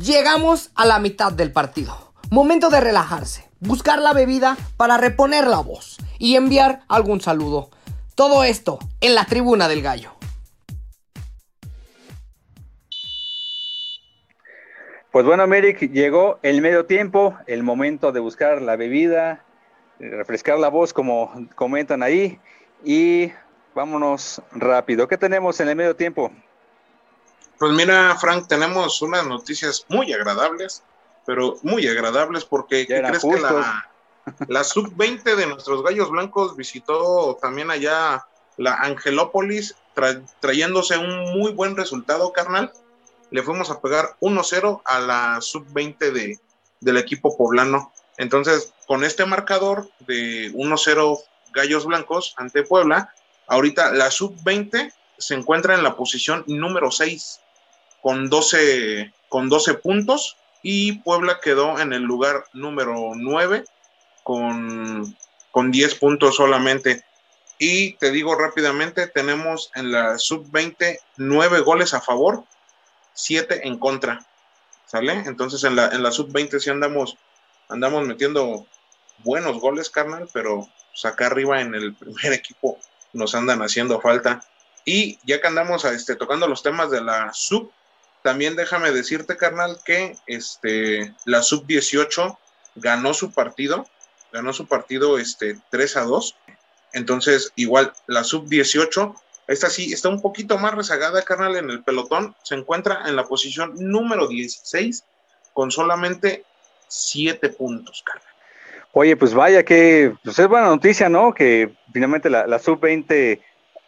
Llegamos a la mitad del partido. Momento de relajarse, buscar la bebida para reponer la voz y enviar algún saludo. Todo esto en la tribuna del gallo. Pues bueno, Merrick, llegó el medio tiempo, el momento de buscar la bebida, refrescar la voz como comentan ahí y vámonos rápido. ¿Qué tenemos en el medio tiempo? Pues mira, Frank, tenemos unas noticias muy agradables, pero muy agradables porque crees que la, la sub-20 de nuestros gallos blancos visitó también allá la Angelópolis, trayéndose un muy buen resultado, carnal. Le fuimos a pegar 1-0 a la sub-20 de, del equipo poblano. Entonces, con este marcador de 1-0 Gallos Blancos ante Puebla, ahorita la sub-20 se encuentra en la posición número 6 con 12, con 12 puntos y Puebla quedó en el lugar número 9 con, con 10 puntos solamente. Y te digo rápidamente, tenemos en la sub-20 9 goles a favor, 7 en contra. ¿Sale? Entonces en la, en la sub-20 sí andamos andamos metiendo buenos goles, carnal, pero pues, acá arriba en el primer equipo nos andan haciendo falta. Y ya que andamos este, tocando los temas de la sub, también déjame decirte, carnal, que este, la sub 18 ganó su partido, ganó su partido este, 3 a 2. Entonces, igual, la sub 18, esta sí está un poquito más rezagada, carnal, en el pelotón. Se encuentra en la posición número 16 con solamente siete puntos, carnal. Oye, pues vaya que pues es buena noticia, ¿no? Que finalmente la, sub-20,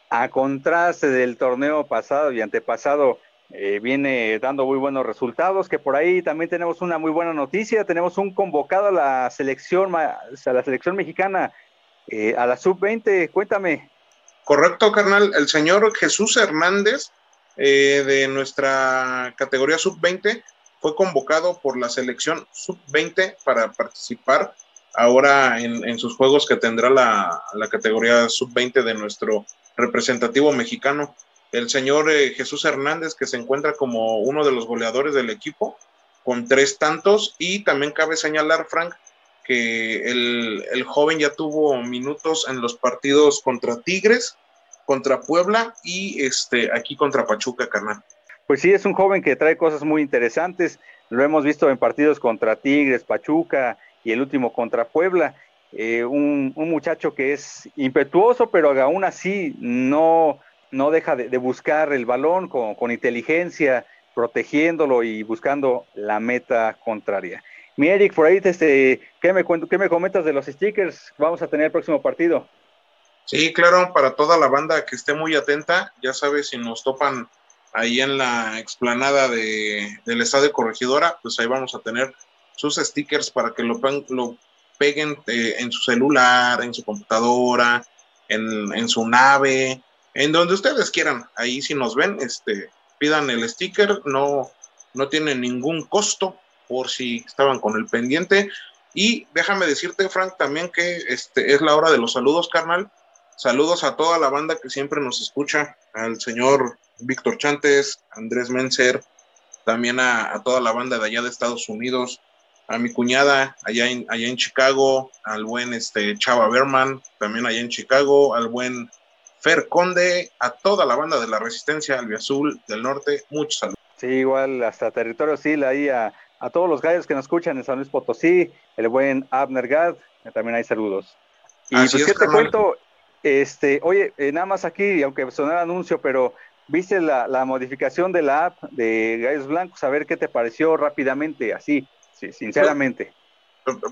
a contraste del torneo pasado y antepasado, eh, viene dando muy buenos resultados, que por ahí también tenemos una muy buena noticia, tenemos un convocado a la selección, a la selección mexicana eh, a la sub-20. Cuéntame. Correcto, carnal. El señor Jesús Hernández eh, de nuestra categoría sub-20 fue convocado por la selección sub-20 para participar ahora en, sus juegos que tendrá la, categoría sub-20 de nuestro representativo mexicano. El señor eh, Jesús Hernández, que se encuentra como uno de los goleadores del equipo, con tres tantos, y también cabe señalar, Frank, que el, el joven ya tuvo minutos en los partidos contra Tigres, contra Puebla y este aquí contra Pachuca, carnal. Pues sí, es un joven que trae cosas muy interesantes. Lo hemos visto en partidos contra Tigres, Pachuca y el último contra Puebla. Eh, un, muchacho que es impetuoso, pero aún así no, no deja de, buscar el balón con, inteligencia, protegiéndolo y buscando la meta contraria. Mi Eric, por ahí, este, ¿qué, me, ¿qué me comentas de los stickers? Vamos a tener el próximo partido. Sí, claro, para toda la banda que esté muy atenta, ya sabes, si nos topan ahí en la explanada de, del Estadio Corregidora, pues ahí vamos a tener sus stickers para que lo, peguen eh, en su celular, en su computadora, en, su nave, en donde ustedes quieran. Ahí si nos ven, este, pidan el sticker, no, no tiene ningún costo por si estaban con el pendiente. Y déjame decirte, Frank, también que este, es la hora de los saludos, carnal. Saludos a toda la banda que siempre nos escucha, al señor Víctor Chantes, Andrés Menser, también a, toda la banda de allá de Estados Unidos, a mi cuñada allá en, allá en Chicago, al buen este, Chava Berman, también allá en Chicago, al buen Fer Conde, a toda la banda de la Resistencia Azul del Norte, muchos saludos. Sí, igual hasta Territorio Sil, ahí a, todos los gallos que nos escuchan en San Luis Potosí, el buen Abner Gad, también hay saludos. Y pues, ¿qué te cuento? Este, oye, eh, nada más aquí, aunque sonara anuncio, pero viste la, modificación de la app de Gallos Blancos, a ver qué te pareció rápidamente, así, sí, sinceramente.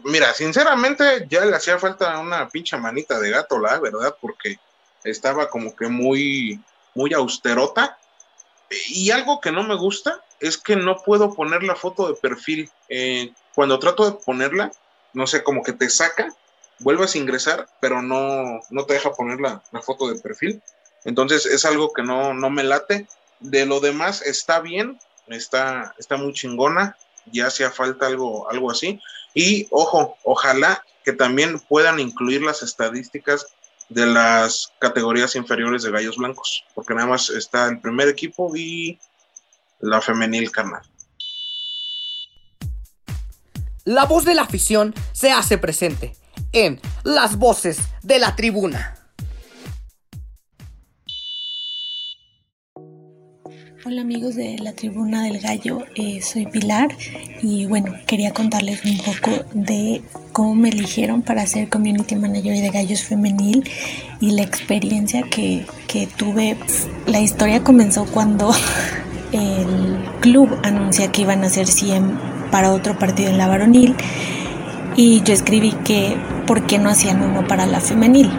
Mira, sinceramente ya le hacía falta una pincha manita de gato, la verdad, porque estaba como que muy, muy austerota. Y algo que no me gusta es que no puedo poner la foto de perfil. Eh, cuando trato de ponerla, no sé, como que te saca vuelves a ingresar, pero no, no te deja poner la, foto de perfil. Entonces es algo que no, no me late. De lo demás está bien, está, está muy chingona, ya hacía falta algo, algo así. Y ojo, ojalá que también puedan incluir las estadísticas de las categorías inferiores de gallos blancos, porque nada más está el primer equipo y la femenil carnal. La voz de la afición se hace presente en Las Voces de la Tribuna. Hola amigos de la Tribuna del Gallo, eh, soy Pilar y bueno, quería contarles un poco de cómo me eligieron para ser Community Manager de Gallos Femenil y la experiencia que, que tuve. La historia comenzó cuando el club anuncia que iban a ser 100 para otro partido en la varonil y yo escribí que por qué no hacían uno para la femenil.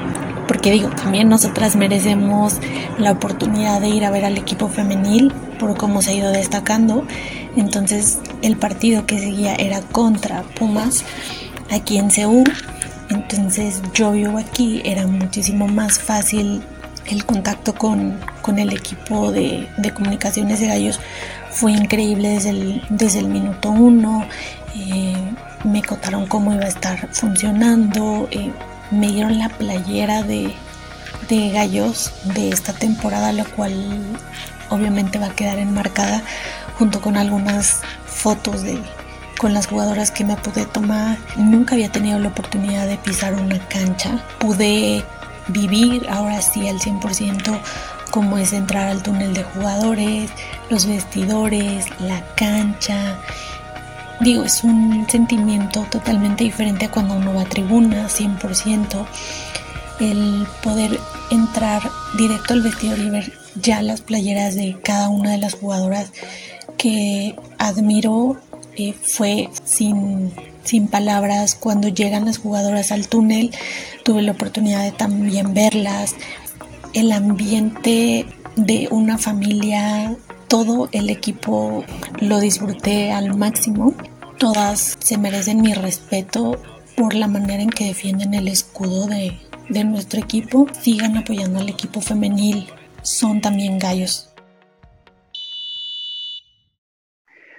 Porque digo, también nosotras merecemos la oportunidad de ir a ver al equipo femenil por cómo se ha ido destacando. Entonces el partido que seguía era contra Pumas aquí en Seúl. Entonces yo vivo aquí, era muchísimo más fácil el contacto con, el equipo de, comunicaciones de gallos. Fue increíble desde el, desde el minuto uno. Eh, me contaron cómo iba a estar funcionando, eh, me dieron la playera de, gallos de esta temporada, la cual obviamente va a quedar enmarcada junto con algunas fotos de con las jugadoras que me pude tomar. Nunca había tenido la oportunidad de pisar una cancha. Pude vivir ahora sí al 100% cómo es entrar al túnel de jugadores, los vestidores, la cancha, Digo, es un sentimiento totalmente diferente cuando uno va a tribuna, 100%. El poder entrar directo al vestidor y ver ya las playeras de cada una de las jugadoras que admiro eh, fue sin, sin palabras. Cuando llegan las jugadoras al túnel, tuve la oportunidad de también verlas. El ambiente de una familia todo el equipo lo disfruté al máximo. Todas se merecen mi respeto por la manera en que defienden el escudo de, de nuestro equipo, sigan apoyando al equipo femenil. Son también gallos.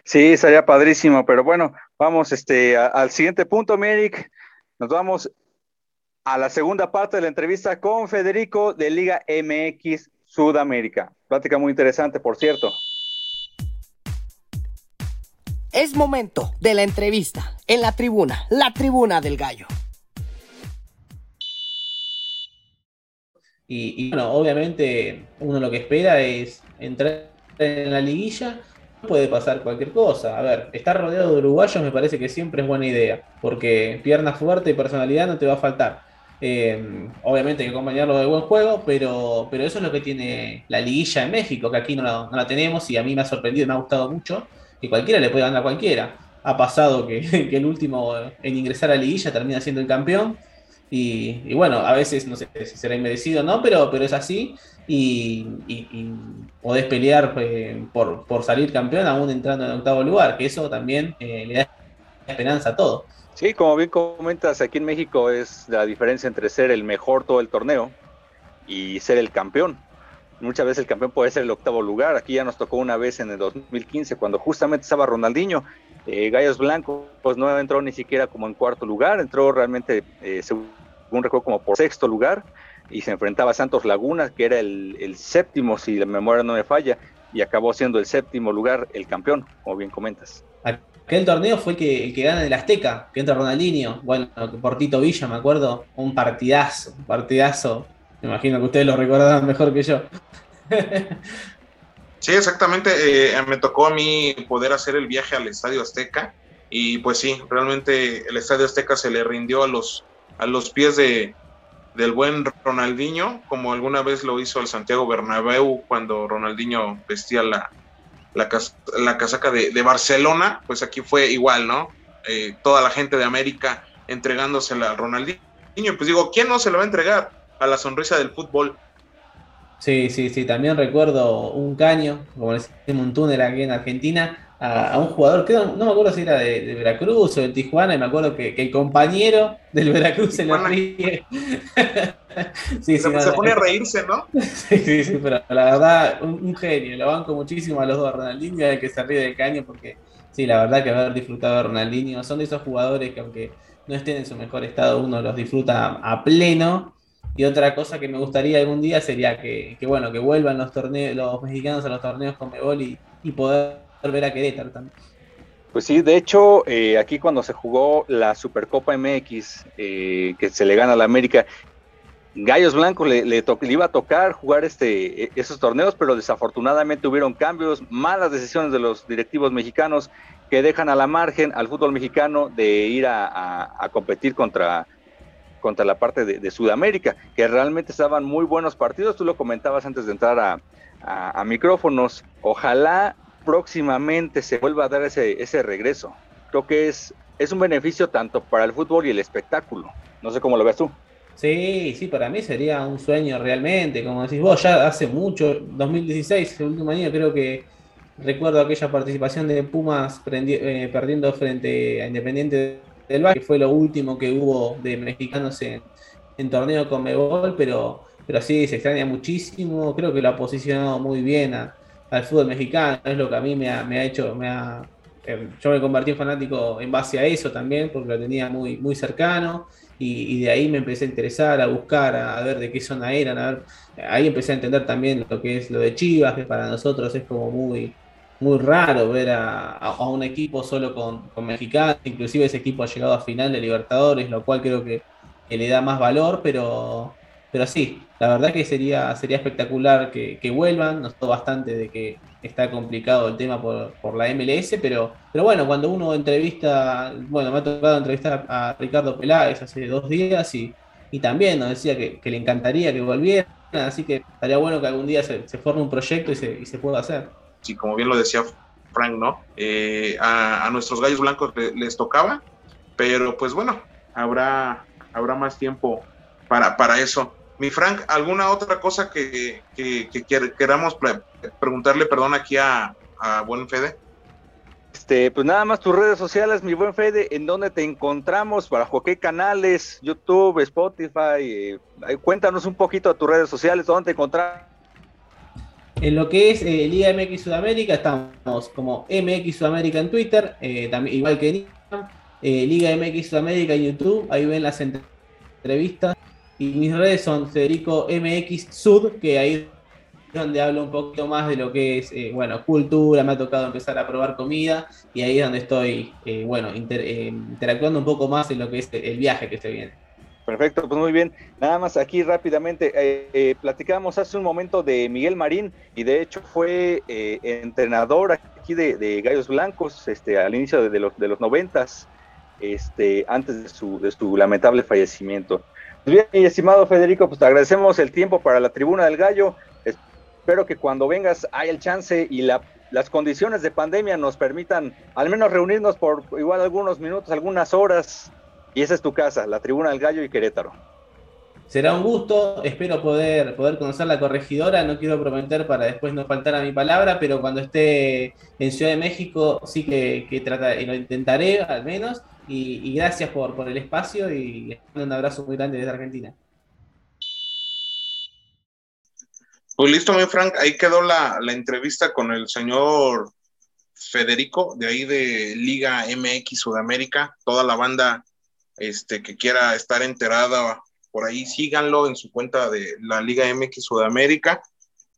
Sí, sería padrísimo, pero bueno, vamos este, al siguiente punto, Mirik. Nos vamos a la segunda parte de la entrevista con Federico de Liga MX Sudamérica. Plática muy interesante, por cierto. Es momento de la entrevista en la tribuna, la tribuna del gallo. Y, bueno, obviamente uno lo que espera es entrar en la liguilla puede pasar cualquier cosa. A ver, estar rodeado de uruguayos me parece que siempre es buena idea, porque pierna fuerte y personalidad no te va a faltar. Eh, obviamente hay que acompañarlo de buen juego, pero, pero eso es lo que tiene la liguilla en México, que aquí no la, tenemos y a mí me ha sorprendido, me ha gustado mucho, y cualquiera le puede ganar a cualquiera. Ha pasado que, que el último en ingresar a la liguilla termina siendo el campeón y, bueno, a veces no sé si será inmerecido o no, pero, pero es así. Y, podés pelear eh, por, por, salir campeón aún entrando en octavo lugar, que eso también eh, le da esperanza a todo. Sí, como bien comentas, aquí en México es la diferencia entre ser el mejor todo el torneo y ser el campeón. Muchas veces el campeón puede ser el octavo lugar. Aquí ya nos tocó una vez en el 2015, cuando justamente estaba Ronaldinho. Eh, Gallos Blanco pues no entró ni siquiera como en cuarto lugar, entró realmente eh, un recuerdo como por sexto lugar y se enfrentaba a Santos Laguna, que era el, séptimo, si la memoria no me falla, y acabó siendo el séptimo lugar el campeón, como bien comentas. Aquel torneo fue que, el que gana el Azteca, que entra Ronaldinho, bueno, por Tito Villa, me acuerdo, un partidazo, un partidazo. Me imagino que ustedes lo recordarán mejor que yo. Sí, exactamente. Eh, me tocó a mí poder hacer el viaje al Estadio Azteca y pues sí, realmente el Estadio Azteca se le rindió a los a los pies de, del buen Ronaldinho, como alguna vez lo hizo el Santiago Bernabéu cuando Ronaldinho vestía la, la, casaca de, Barcelona, pues aquí fue igual, ¿no? Eh, toda la gente de América entregándosela a Ronaldinho. Pues digo, ¿quién no se lo va a entregar a la sonrisa del fútbol? Sí, sí, sí, también recuerdo un caño, como decimos, un túnel aquí en Argentina, a, un jugador, que no, me acuerdo si era de, Veracruz o de Tijuana, y me acuerdo que, el compañero del Veracruz se le ríe. sí, se, pone a reírse, ¿no? sí, sí, sí, pero la verdad, un, genio, lo banco muchísimo a los dos, a Ronaldinho, el que se ríe del caño, porque sí, la verdad que haber disfrutado de Ronaldinho, son de esos jugadores que aunque no estén en su mejor estado, uno los disfruta a pleno. Y otra cosa que me gustaría algún día sería que, bueno, que vuelvan los torneos, los mexicanos a los torneos con Mebol y, y poder volver a Querétaro también. Pues sí, de hecho, eh, aquí cuando se jugó la Supercopa MX, eh, que se le gana a la América, Gallos Blancos le, le, iba a tocar jugar este, e, esos torneos, pero desafortunadamente hubieron cambios, malas decisiones de los directivos mexicanos que dejan a la margen al fútbol mexicano de ir a, competir contra, contra la parte de, Sudamérica, que realmente estaban muy buenos partidos. Tú lo comentabas antes de entrar a, a micrófonos. Ojalá próximamente se vuelva a dar ese, ese regreso. Creo que es, es un beneficio tanto para el fútbol y el espectáculo. No sé cómo lo ves tú. Sí, sí, para mí sería un sueño realmente. Como decís vos, ya hace mucho, 2016, el último año, creo que recuerdo aquella participación de Pumas eh, perdiendo frente a Independiente del Valle, que fue lo último que hubo de mexicanos en, torneo con Mebol, pero, pero sí, se extraña muchísimo. Creo que lo ha posicionado muy bien a, al fútbol mexicano, es lo que a mí me ha, me ha hecho, me ha, eh, yo me convertí en fanático en base a eso también, porque lo tenía muy, muy cercano, y, de ahí me empecé a interesar, a buscar, a, ver de qué zona eran, a ahí empecé a entender también lo que es lo de Chivas, que para nosotros es como muy, muy raro ver a, un equipo solo con, con, mexicanos, inclusive ese equipo ha llegado a final de Libertadores, lo cual creo que, que le da más valor, pero pero sí, la verdad que sería, sería espectacular que, vuelvan. Nos notó bastante de que está complicado el tema por, la MLS, pero, pero bueno, cuando uno entrevista, bueno, me ha tocado entrevistar a Ricardo Peláez hace dos días y, también nos decía que, le encantaría que volvieran, así que estaría bueno que algún día se, forme un proyecto y se, y se, pueda hacer. Sí, como bien lo decía Frank, ¿no? Eh, a, nuestros gallos blancos les, tocaba, pero pues bueno, habrá, habrá más tiempo para, para eso. Mi Frank, ¿alguna otra cosa que, queramos preguntarle, perdón, aquí a, a Buen Fede? Este, pues nada más tus redes sociales, mi buen Fede, en dónde te encontramos, bajo qué canales, YouTube, Spotify, eh, cuéntanos un poquito de tus redes sociales, dónde te encontramos. En lo que es eh, Liga MX Sudamérica, estamos como MX Sudamérica en Twitter, eh, también, igual que en Instagram, Liga MX Sudamérica en YouTube, ahí ven las entrevistas. Y mis redes son Federico MX Sud, que ahí donde hablo un poquito más de lo que es, eh, bueno, cultura, me ha tocado empezar a probar comida y ahí es donde estoy, eh, bueno, eh, interactuando un poco más en lo que es el viaje que estoy viendo. Perfecto, pues muy bien. Nada más aquí rápidamente, platicábamos hace un momento de Miguel Marín y de hecho fue entrenador aquí de, Gallos Blancos este, al inicio de, los, de los noventas, este, antes de su, de su lamentable fallecimiento. Pues bien, estimado Federico, pues te agradecemos el tiempo para la tribuna del gallo. Espero que cuando vengas haya el chance y las condiciones de pandemia nos permitan al menos reunirnos por igual algunos minutos, algunas horas. Y esa es tu casa, la Tribuna del Gallo y Querétaro. Será un gusto, espero poder, poder conocer la corregidora, no quiero prometer para después no faltar a mi palabra, pero cuando esté en Ciudad de México sí que, que trata, lo intentaré al menos, y, gracias por, por el espacio y un abrazo muy grande desde Argentina. Pues listo, mi Frank, ahí quedó la, entrevista con el señor Federico, de ahí de Liga MX Sudamérica, toda la banda este, que quiera estar enterada por ahí, síganlo en su cuenta de la Liga MX Sudamérica.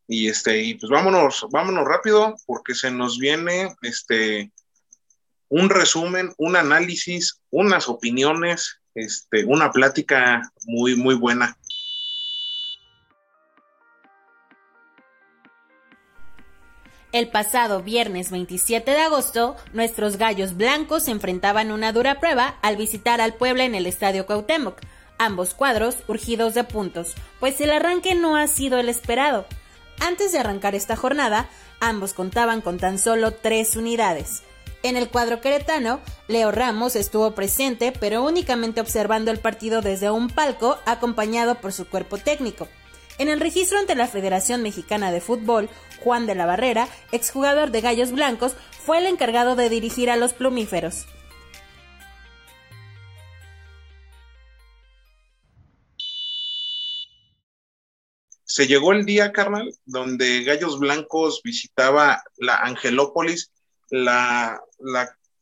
Y este, y pues vámonos, vámonos rápido, porque se nos viene este un resumen, un análisis, unas opiniones, este, una plática muy, muy buena. El pasado viernes 27 de agosto, nuestros gallos blancos enfrentaban una dura prueba al visitar al Puebla en el Estadio Cuauhtémoc, ambos cuadros urgidos de puntos, pues el arranque no ha sido el esperado. Antes de arrancar esta jornada, ambos contaban con tan solo tres unidades. En el cuadro queretano, Leo Ramos estuvo presente, pero únicamente observando el partido desde un palco, acompañado por su cuerpo técnico. En el registro ante la Federación Mexicana de Fútbol, Juan de la Barrera, exjugador de Gallos Blancos, fue el encargado de dirigir a los plumíferos. Se llegó el día, carnal, donde Gallos Blancos visitaba la Angelópolis, la,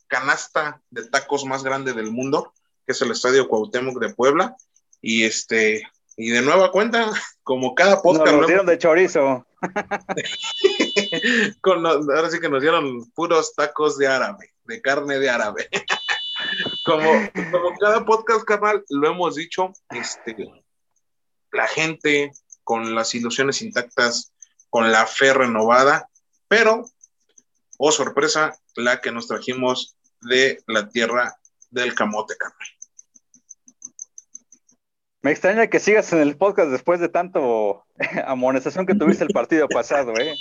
canasta de tacos más grande del mundo, que es el Estadio Cuauhtémoc de Puebla, y este, y de nueva cuenta, como cada podcast. Nos dieron de chorizo. ahora sí que nos dieron puros tacos de árabe, de carne de árabe. como, como cada podcast, carnal, lo hemos dicho, este, la gente con las ilusiones intactas, con la fe renovada, pero, oh sorpresa, la que nos trajimos de la tierra del camote, carnal. Me extraña que sigas en el podcast después de tanto amonestación que tuviste el partido pasado, ¿eh?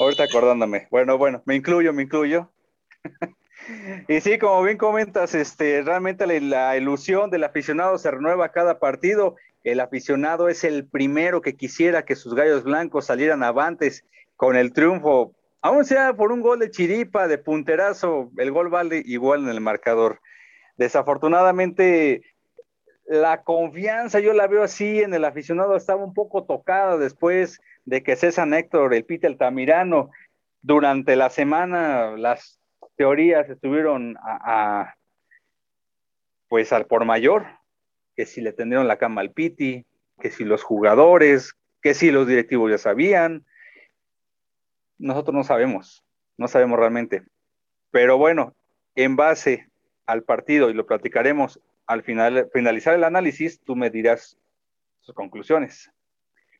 Ahorita acordándome. Bueno, bueno, me incluyo, me incluyo. y sí, como bien comentas, este, realmente la, ilusión del aficionado se renueva cada partido. El aficionado es el primero que quisiera que sus gallos blancos salieran avantes con el triunfo, aún sea por un gol de chiripa, de punterazo, el gol vale igual en el marcador. Desafortunadamente, la confianza, yo la veo así en el aficionado, estaba un poco tocada después de que César Héctor, el Peter Tamirano, durante la semana las teorías estuvieron a, pues al por mayor, que si le tendieron la cama al Piti, que si los jugadores, que si los directivos ya sabían. Nosotros no sabemos, no sabemos realmente. Pero bueno, en base al partido, y lo platicaremos al final, finalizar el análisis, tú me dirás sus conclusiones.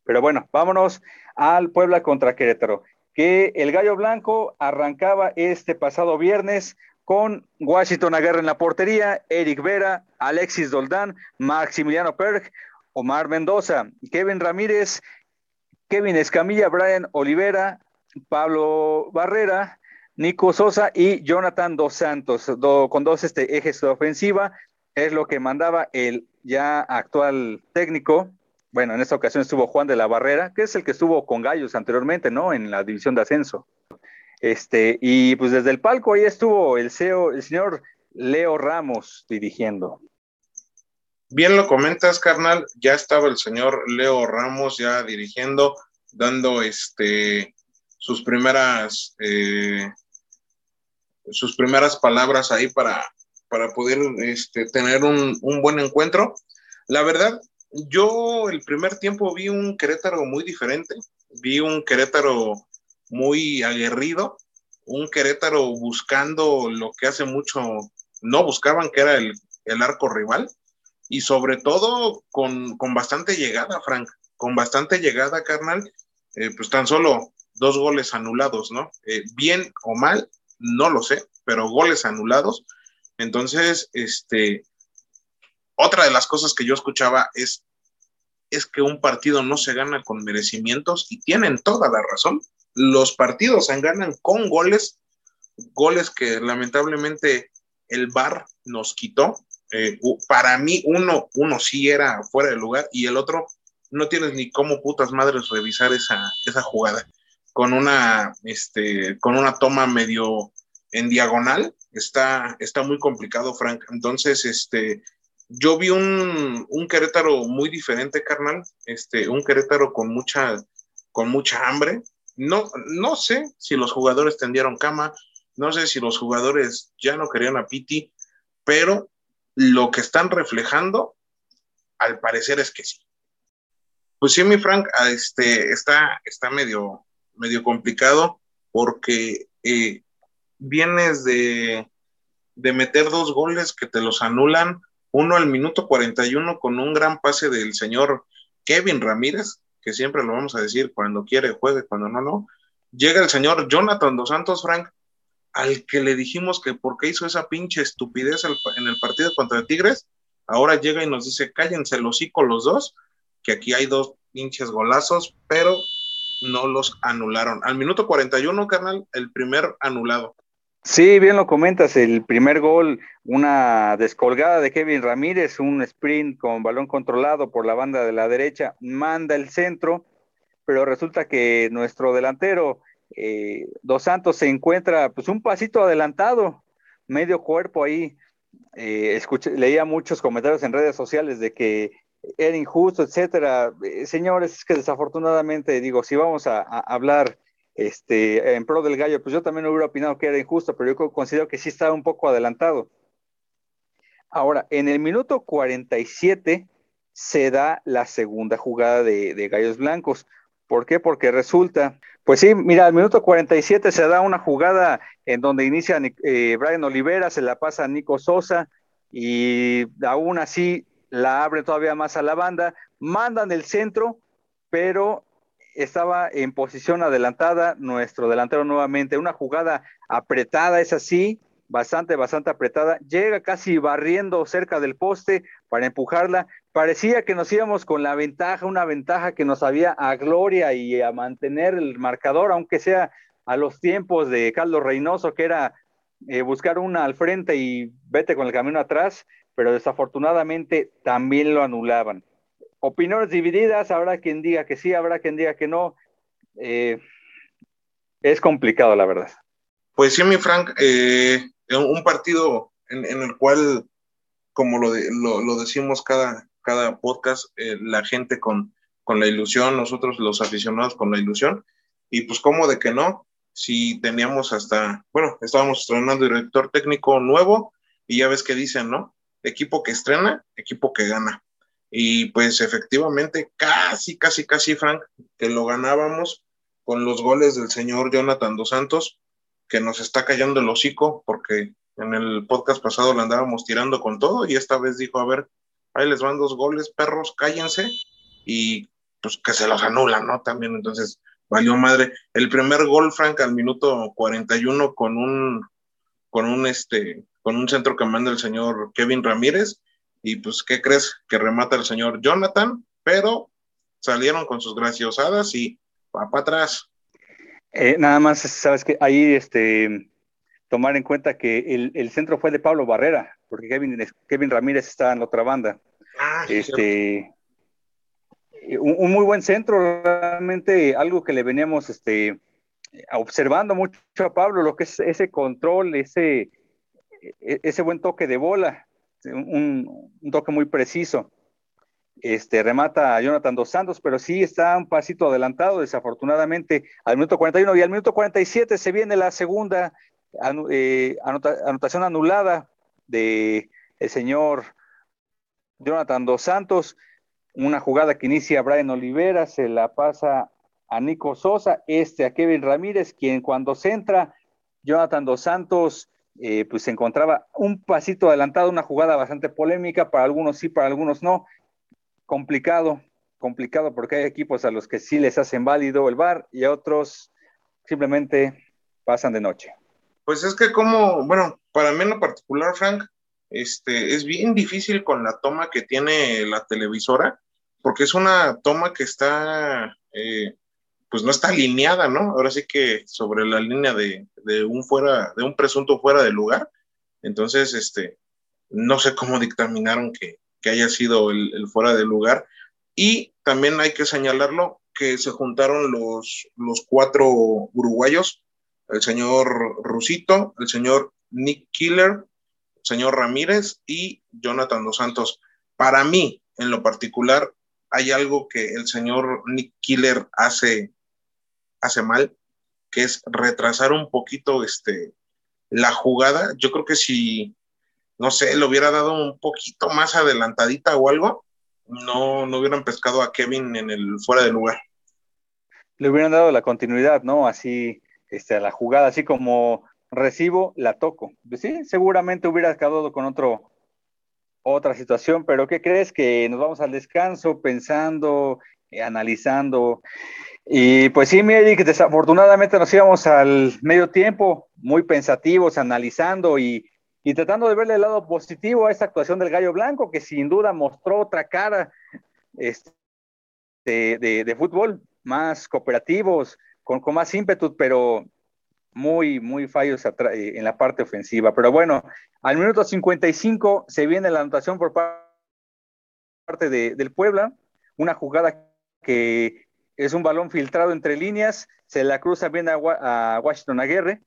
Pero bueno, vámonos al Puebla contra Querétaro, que el Gallo Blanco arrancaba este pasado viernes con Washington Aguirre en la portería, Eric Vera, Alexis Doldán, Maximiliano Perg, Omar Mendoza, Kevin Ramírez, Kevin Escamilla, Brian Olivera, Pablo Barrera, Nico Sosa y Jonathan Dos Santos, con dos este, ejes de ofensiva, es lo que mandaba el ya actual técnico. Bueno, en esta ocasión estuvo Juan de la Barrera, que es el que estuvo con Gallos anteriormente, ¿no? En la división de ascenso. Este, y pues desde el palco ahí estuvo el el señor Leo Ramos dirigiendo. Bien lo comentas, carnal, ya estaba el señor Leo Ramos ya dirigiendo, dando este sus primeras eh, sus primeras palabras ahí para, para poder este, tener un, buen encuentro. La verdad, yo el primer tiempo vi un Querétaro muy diferente, vi un Querétaro muy aguerrido, un Querétaro buscando lo que hace mucho no buscaban, que era el, arco rival, y sobre todo con, bastante llegada, Frank, con bastante llegada, carnal, eh, pues tan solo dos goles anulados, ¿no? Eh, bien o mal, no lo sé, pero goles anulados. Entonces, este, otra de las cosas que yo escuchaba es, es que un partido no se gana con merecimientos y tienen toda la razón. Los partidos se ganan con goles, goles que lamentablemente el VAR nos quitó. Eh, para mí, uno, uno sí era fuera de lugar y el otro no tienes ni cómo putas madres revisar esa, esa jugada con una, este, con una toma medio en diagonal. Está, está muy complicado, Frank. Entonces, este, yo vi un, un, Querétaro muy diferente, carnal, este, un Querétaro con mucha, con mucha hambre. No, no sé si los jugadores tendieron cama, no sé si los jugadores ya no querían a Piti, pero lo que están reflejando, al parecer es que sí. Pues sí, mi Frank, este, está, está medio, medio complicado porque eh, vienes de, de meter dos goles que te los anulan uno al minuto 41 con un gran pase del señor Kevin Ramírez, que siempre lo vamos a decir, cuando quiere juegue, cuando no, no. Llega el señor Jonathan Dos Santos Frank, al que le dijimos que porque hizo esa pinche estupidez en el partido contra Tigres, ahora llega y nos dice, cállense los hocico los dos, que aquí hay dos pinches golazos, pero no los anularon. Al minuto 41, carnal, el primer anulado. Sí, bien lo comentas, el primer gol, una descolgada de Kevin Ramírez, un sprint con balón controlado por la banda de la derecha, manda el centro, pero resulta que nuestro delantero, eh, Dos Santos, se encuentra pues un pasito adelantado, medio cuerpo ahí. Eh, leía muchos comentarios en redes sociales de que era injusto, etcétera. Eh, señores, es que desafortunadamente, digo, si vamos a hablar este, en pro del gallo, pues yo también hubiera opinado que era injusto, pero yo considero que sí estaba un poco adelantado. Ahora, en el minuto 47 se da la segunda jugada de, Gallos Blancos. ¿Por qué? Porque resulta, pues sí, mira, al minuto 47 se da una jugada en donde inicia eh, Brian Olivera, se la pasa a Nico Sosa y aún así la abre todavía más a la banda, mandan el centro, pero estaba en posición adelantada, nuestro delantero nuevamente, una jugada apretada, es así, bastante, bastante apretada, llega casi barriendo cerca del poste para empujarla, parecía que nos íbamos con la ventaja, una ventaja que nos había a gloria y a mantener el marcador, aunque sea a los tiempos de Carlos Reynoso, que era eh, buscar una al frente y vete con el camino atrás, pero desafortunadamente también lo anulaban opiniones divididas, habrá quien diga que sí, habrá quien diga que no. Eh, es complicado, la verdad. Pues sí, mi Frank, eh, un partido en, el cual, como lo, decimos cada, cada podcast, eh, la gente con, con la ilusión, nosotros los aficionados con la ilusión, y pues cómo de que no, si teníamos hasta, bueno, estábamos estrenando director técnico nuevo, y ya ves que dicen, ¿no? Equipo que estrena, equipo que gana. Y pues efectivamente, casi, casi, casi, Frank, que lo ganábamos con los goles del señor Jonathan Dos Santos, que nos está callando el hocico porque en el podcast pasado le andábamos tirando con todo y esta vez dijo, a ver, ahí les van dos goles, perros, cállense y pues que se los anulan, ¿no? También entonces valió madre. El primer gol, Frank, al minuto 41 con un, con un, este, con un centro que manda el señor Kevin Ramírez y pues, ¿qué crees? Que remata el señor Jonathan, pero salieron con sus graciosadas y va para atrás. Eh, nada más, sabes que ahí este, tomar en cuenta que el, centro fue de Pablo Barrera, porque Kevin, Kevin Ramírez está en la otra banda. Ah, este, un, muy buen centro, realmente algo que le veníamos este, observando mucho a Pablo, lo que es ese control, ese, e, ese buen toque de bola, un, un toque muy preciso. Este, remata a Jonathan Dos Santos, pero sí está un pasito adelantado, desafortunadamente, al minuto 41 y al minuto 47 se viene la segunda eh, anotación anulada de el señor Jonathan Dos Santos, una jugada que inicia Brian Olivera, se la pasa a Nico Sosa, este a Kevin Ramírez, quien cuando se entra, Jonathan Dos Santos, eh, pues se encontraba un pasito adelantado, una jugada bastante polémica, para algunos sí, para algunos no, complicado, complicado porque hay equipos a los que sí les hacen válido el bar y a otros simplemente pasan de noche. Pues es que como, bueno, para mí en lo particular, Frank, este, es bien difícil con la toma que tiene la televisora, porque es una toma que está, eh, pues no está alineada, ¿no? Ahora sí que sobre la línea de, un fuera, de un presunto fuera de lugar. Entonces, este, no sé cómo dictaminaron que, haya sido el, el, fuera de lugar. Y también hay que señalarlo que se juntaron los, los cuatro uruguayos el señor Rusito, el señor Nick Killer, el señor Ramírez y Jonathan Dos Santos. Para mí, en lo particular, hay algo que el señor Nick Killer hace, hace mal, que es retrasar un poquito este, la jugada. Yo creo que si, no sé, le hubiera dado un poquito más adelantadita o algo, no, no hubieran pescado a Kevin en el fuera de lugar. Le hubieran dado la continuidad, ¿no? Así este, a la jugada, así como recibo, la toco. Sí, seguramente hubiera quedado con otro, otra situación, pero ¿qué crees? Que nos vamos al descanso pensando, eh, analizando. Y pues sí, que desafortunadamente nos íbamos al medio tiempo, muy pensativos, analizando y, y tratando de verle el lado positivo a esta actuación del Gallo Blanco, que sin duda mostró otra cara este, de, de fútbol, más cooperativos, con, más ímpetu, pero muy, muy fallos eh, en la parte ofensiva. Pero bueno, al minuto 55 se viene la anotación por parte de, del Puebla, una jugada que es un balón filtrado entre líneas, se la cruza bien a, Washington Aguirre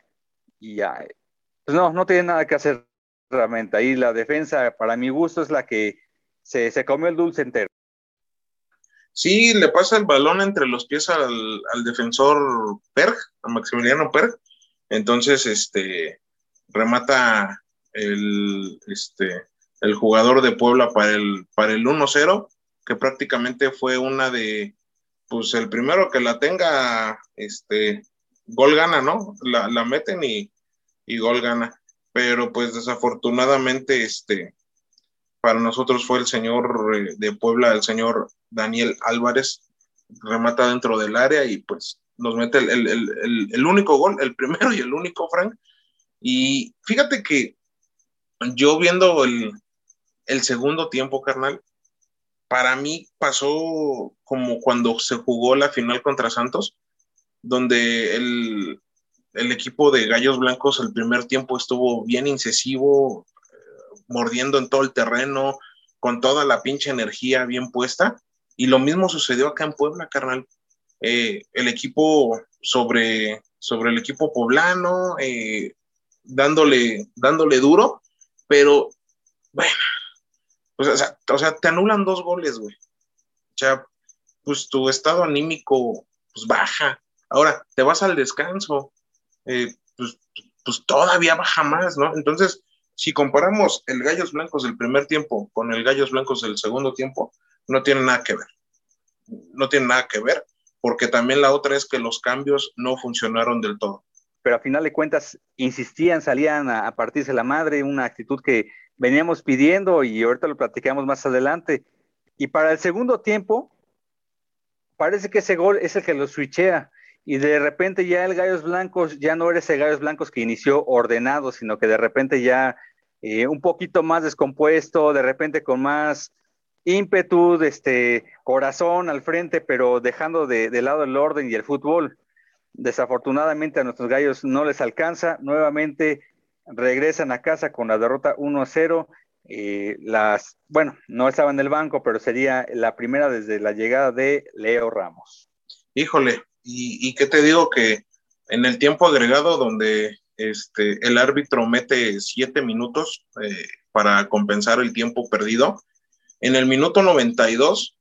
y ya, pues no, no tiene nada que hacer realmente. Ahí la defensa, para mi gusto, es la que se, se comió el dulce entero. Sí, le pasa el balón entre los pies al, defensor Perg, a Maximiliano Perg. Entonces, este, remata el, este, el jugador de Puebla para el, para el 1-0, que prácticamente fue una de, pues el primero que la tenga, este, gol gana, ¿no? La, la meten y, y gol gana. Pero pues desafortunadamente, este, para nosotros fue el señor eh, de Puebla, el señor Daniel Álvarez, remata dentro del área y pues nos mete el, único gol, el primero y el único, Frank. Y fíjate que yo viendo el, segundo tiempo, carnal, para mí pasó como cuando se jugó la final contra Santos, donde el, el equipo de Gallos Blancos el primer tiempo estuvo bien incisivo, mordiendo en todo el terreno, con toda la pinche energía bien puesta. Y lo mismo sucedió acá en Puebla, carnal. Eh, el equipo sobre, sobre el equipo poblano, eh, dándole, dándole duro, pero bueno, pues, o, sea, te anulan dos goles, güey. O sea, pues tu estado anímico pues baja. Ahora, te vas al descanso, eh, pues, pues todavía baja más, ¿no? Entonces, si comparamos el Gallos Blancos del primer tiempo con el Gallos Blancos del segundo tiempo, no tiene nada que ver. No tiene nada que ver, porque también la otra es que los cambios no funcionaron del todo. Pero a final de cuentas, insistían, salían a, partirse la madre, una actitud que veníamos pidiendo y ahorita lo platicamos más adelante. Y para el segundo tiempo, parece que ese gol es el que lo switchea y de repente ya el Gallos Blancos ya no era ese Gallos Blancos que inició ordenado, sino que de repente ya eh, un poquito más descompuesto, de repente con más ímpetu, este, corazón al frente, pero dejando de, lado el orden y el fútbol. Desafortunadamente a nuestros gallos no les alcanza. Nuevamente regresan a casa con la derrota 1-0. Eh, las, bueno, no estaba en el banco, pero sería la primera desde la llegada de Leo Ramos. Híjole, y, qué te digo que en el tiempo agregado donde este, el árbitro mete siete minutos eh, para compensar el tiempo perdido, en el minuto 92,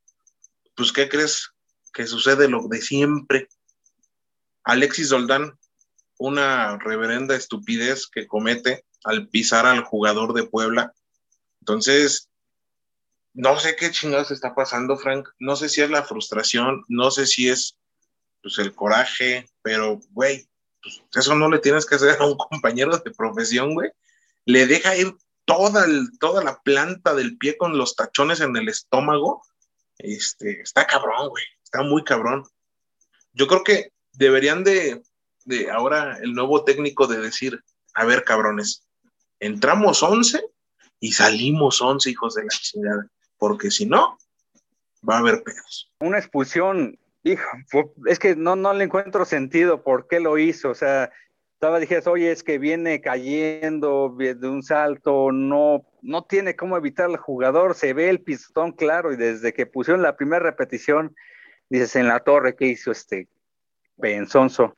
pues, ¿qué crees que sucede lo de siempre? Alexis Doldán, una reverenda estupidez que comete al pisar al jugador de Puebla. Entonces, no sé qué chingados está pasando, Frank. No sé si es la frustración, no sé si es pues, el coraje, pero, güey, pues, eso no le tienes que hacer a un compañero de profesión, güey. Le deja ir toda, toda la planta del pie con los tachones en el estómago. Este, está cabrón, güey. Está muy cabrón. Yo creo que deberían de, de ahora el nuevo técnico de decir, a ver, cabrones, entramos 11 y salimos 11 hijos de la chingada porque si no, va a haber pedos. Una expulsión, hijo, es que no, no le encuentro sentido por qué lo hizo, o sea, estaba diciendo, oye, es que viene cayendo de un salto, no, no tiene cómo evitar el jugador, se ve el pistón claro y desde que pusieron la primera repetición, dices, en la torre que hizo este Benzonzo,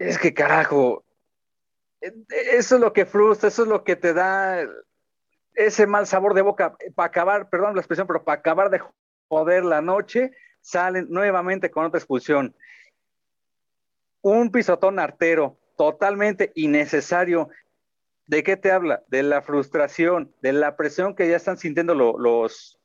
es que carajo, e, eso es lo que frustra, eso es lo que te da ese mal sabor de boca, para acabar, perdón la expresión, pero para acabar de joder la noche, salen nuevamente con otra expulsión. Un pisotón artero, totalmente innecesario. ¿De qué te habla? De la frustración, de la presión que ya están sintiendo los,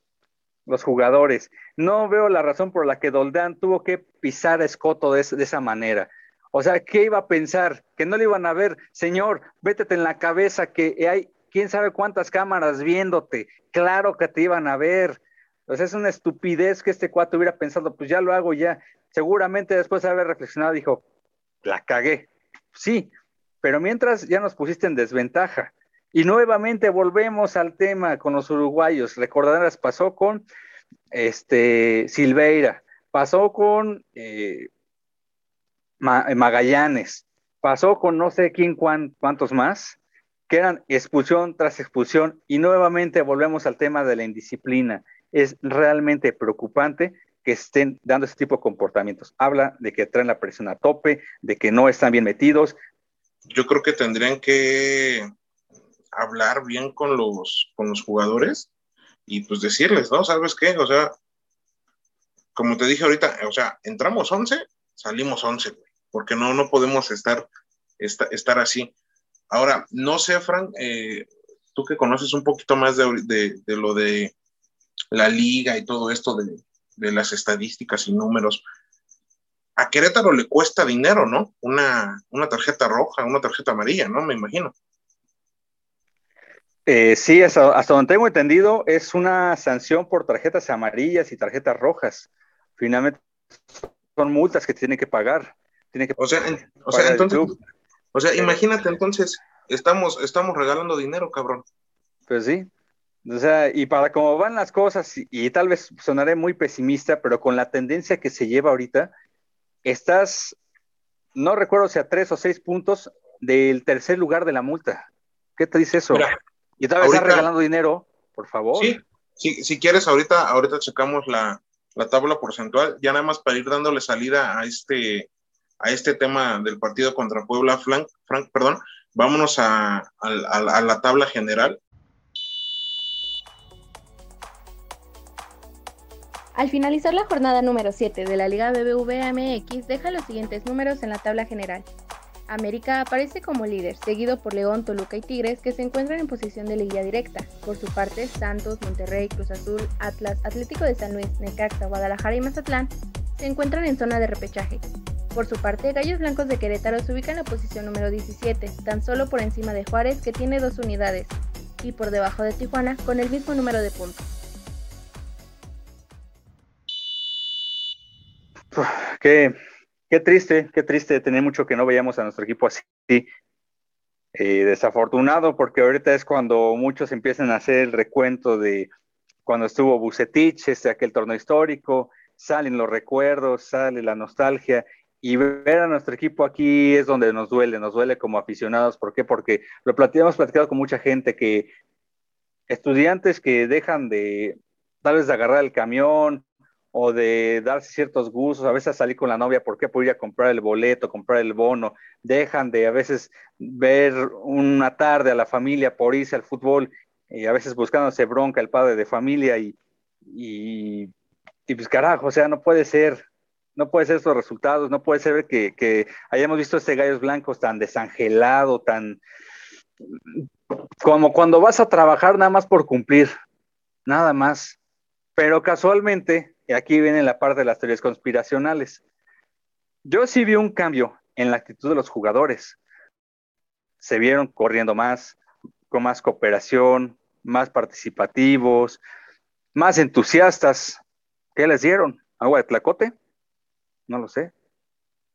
los jugadores. No veo la razón por la que Doldán tuvo que pisar a Escoto de, esa manera. O sea, ¿qué iba a pensar? Que no le iban a ver, señor, vétete en la cabeza que hay quién sabe cuántas cámaras viéndote, claro que te iban a ver. O sea, es una estupidez que este cuate hubiera pensado, pues ya lo hago ya. Seguramente después de haber reflexionado dijo, la cagué. Sí, pero mientras ya nos pusiste en desventaja. Y nuevamente volvemos al tema con los uruguayos. Recordarás, pasó con este Silveira, pasó con eh, Magallanes, pasó con no sé quién cuántos más, que eran expulsión tras expulsión y nuevamente volvemos al tema de la indisciplina. Es realmente preocupante que estén dando ese tipo de comportamientos. Habla de que traen la presión a tope, de que no están bien metidos. Yo creo que tendrían que hablar bien con los, con los jugadores y pues decirles, ¿no? ¿Sabes qué? O sea, como te dije ahorita, o sea, entramos 11, salimos 11, porque no, no podemos estar, así. Ahora, no sé, Frank, eh, tú que conoces un poquito más de, lo de la liga y todo esto de, las estadísticas y números, a Querétaro le cuesta dinero, ¿no? Una, una tarjeta roja, una tarjeta amarilla, ¿no? Me imagino. Eh, sí, hasta, donde tengo entendido, es una sanción por tarjetas amarillas y tarjetas rojas. Finalmente son multas que tiene que pagar. Tiene que o sea, o sea entonces, o sea, imagínate entonces, estamos, estamos regalando dinero, cabrón. Pues sí. O sea, y para cómo van las cosas, y, tal vez sonaré muy pesimista, pero con la tendencia que se lleva ahorita, estás, no recuerdo si a tres o seis puntos del tercer lugar de la multa. ¿Qué te dice eso? y tal vez estás regalando dinero, por favor. Sí, sí, si quieres, ahorita, ahorita checamos la, la tabla porcentual, ya nada más para ir dándole salida a este, a este tema del partido contra Puebla, Frank, Frank perdón, vámonos a, a, la tabla general. Al finalizar la jornada número 7 de la Liga BBVA MX, deja los siguientes números en la tabla general. América aparece como líder, seguido por León, Toluca y Tigres, que se encuentran en posición de liga directa. Por su parte, Santos, Monterrey, Cruz Azul, Atlas, Atlético de San Luis, Necaxa, Guadalajara y Mazatlán se encuentran en zona de repechaje. Por su parte, Gallos Blancos de Querétaro se ubica en la posición número 17, tan solo por encima de Juárez, que tiene dos unidades, y por debajo de Tijuana, con el mismo número de puntos. Qué, qué triste, qué triste tener mucho que no veíamos a nuestro equipo así. Eh, desafortunado porque ahorita es cuando muchos empiezan a hacer el recuento de cuando estuvo Bucetich, este, aquel torneo histórico, salen los recuerdos, sale la nostalgia y ver a nuestro equipo aquí es donde nos duele, nos duele como aficionados. ¿Por qué? Porque lo hemos platicado con mucha gente que estudiantes que dejan de tal vez de agarrar el camión o de darse ciertos gustos, a veces salir con la novia, ¿por qué? Por comprar el boleto, comprar el bono, dejan de a veces ver una tarde a la familia por irse al fútbol y a veces buscándose bronca el padre de familia y, y, pues carajo, o sea, no puede ser, no puede ser estos resultados, no puede ser que, que hayamos visto este Gallos Blancos tan desangelado, tan como cuando vas a trabajar nada más por cumplir, nada más. Pero casualmente, y aquí viene la parte de las teorías conspiracionales, yo sí vi un cambio en la actitud de los jugadores. Se vieron corriendo más, con más cooperación, más participativos, más entusiastas. ¿Qué les dieron? ¿Agua de tlacote? No lo sé.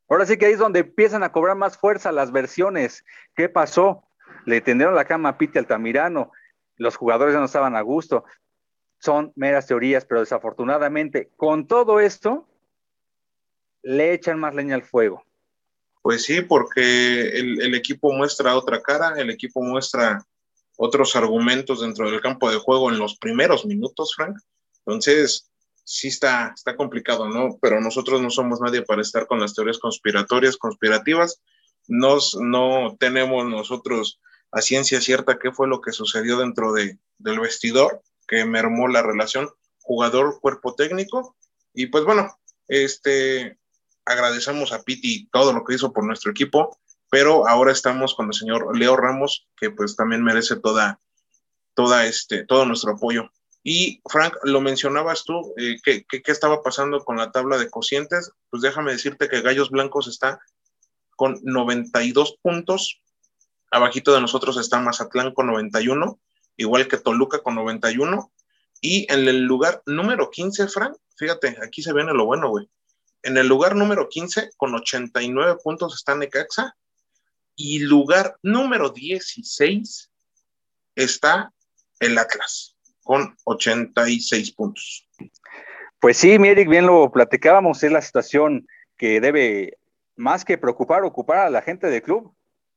Ahora sí que ahí es donde empiezan a cobrar más fuerza las versiones. ¿Qué pasó? Le tendieron la cama a Piti Altamirano, los jugadores ya no estaban a gusto. Son meras teorías, pero desafortunadamente con todo esto le echan más leña al fuego. Pues sí, porque el, el, equipo muestra otra cara, el equipo muestra otros argumentos dentro del campo de juego en los primeros minutos, Frank. Entonces, sí está, está complicado, ¿no? Pero nosotros no somos nadie para estar con las teorías conspiratorias, conspirativas. Nos, no tenemos nosotros a ciencia cierta qué fue lo que sucedió dentro de, del vestidor, que mermó la relación jugador-cuerpo técnico. Y pues bueno, este, agradecemos a Piti todo lo que hizo por nuestro equipo, pero ahora estamos con el señor Leo Ramos, que pues también merece toda, toda este, todo nuestro apoyo. Y Frank, lo mencionabas tú, eh, ¿qué, estaba pasando con la tabla de cocientes? Pues déjame decirte que Gallos Blancos está con 92 puntos, Abajito de nosotros está Mazatlán con 91, igual que Toluca con 91. Y en el lugar número 15, Frank, fíjate, aquí se viene lo bueno, güey. En el lugar número 15, con 89 puntos, está Necaxa. Y lugar número 16 está el Atlas, con 86 puntos. Pues sí, Mieric, bien lo platicábamos, es la situación que debe más que preocupar, ocupar a la gente del club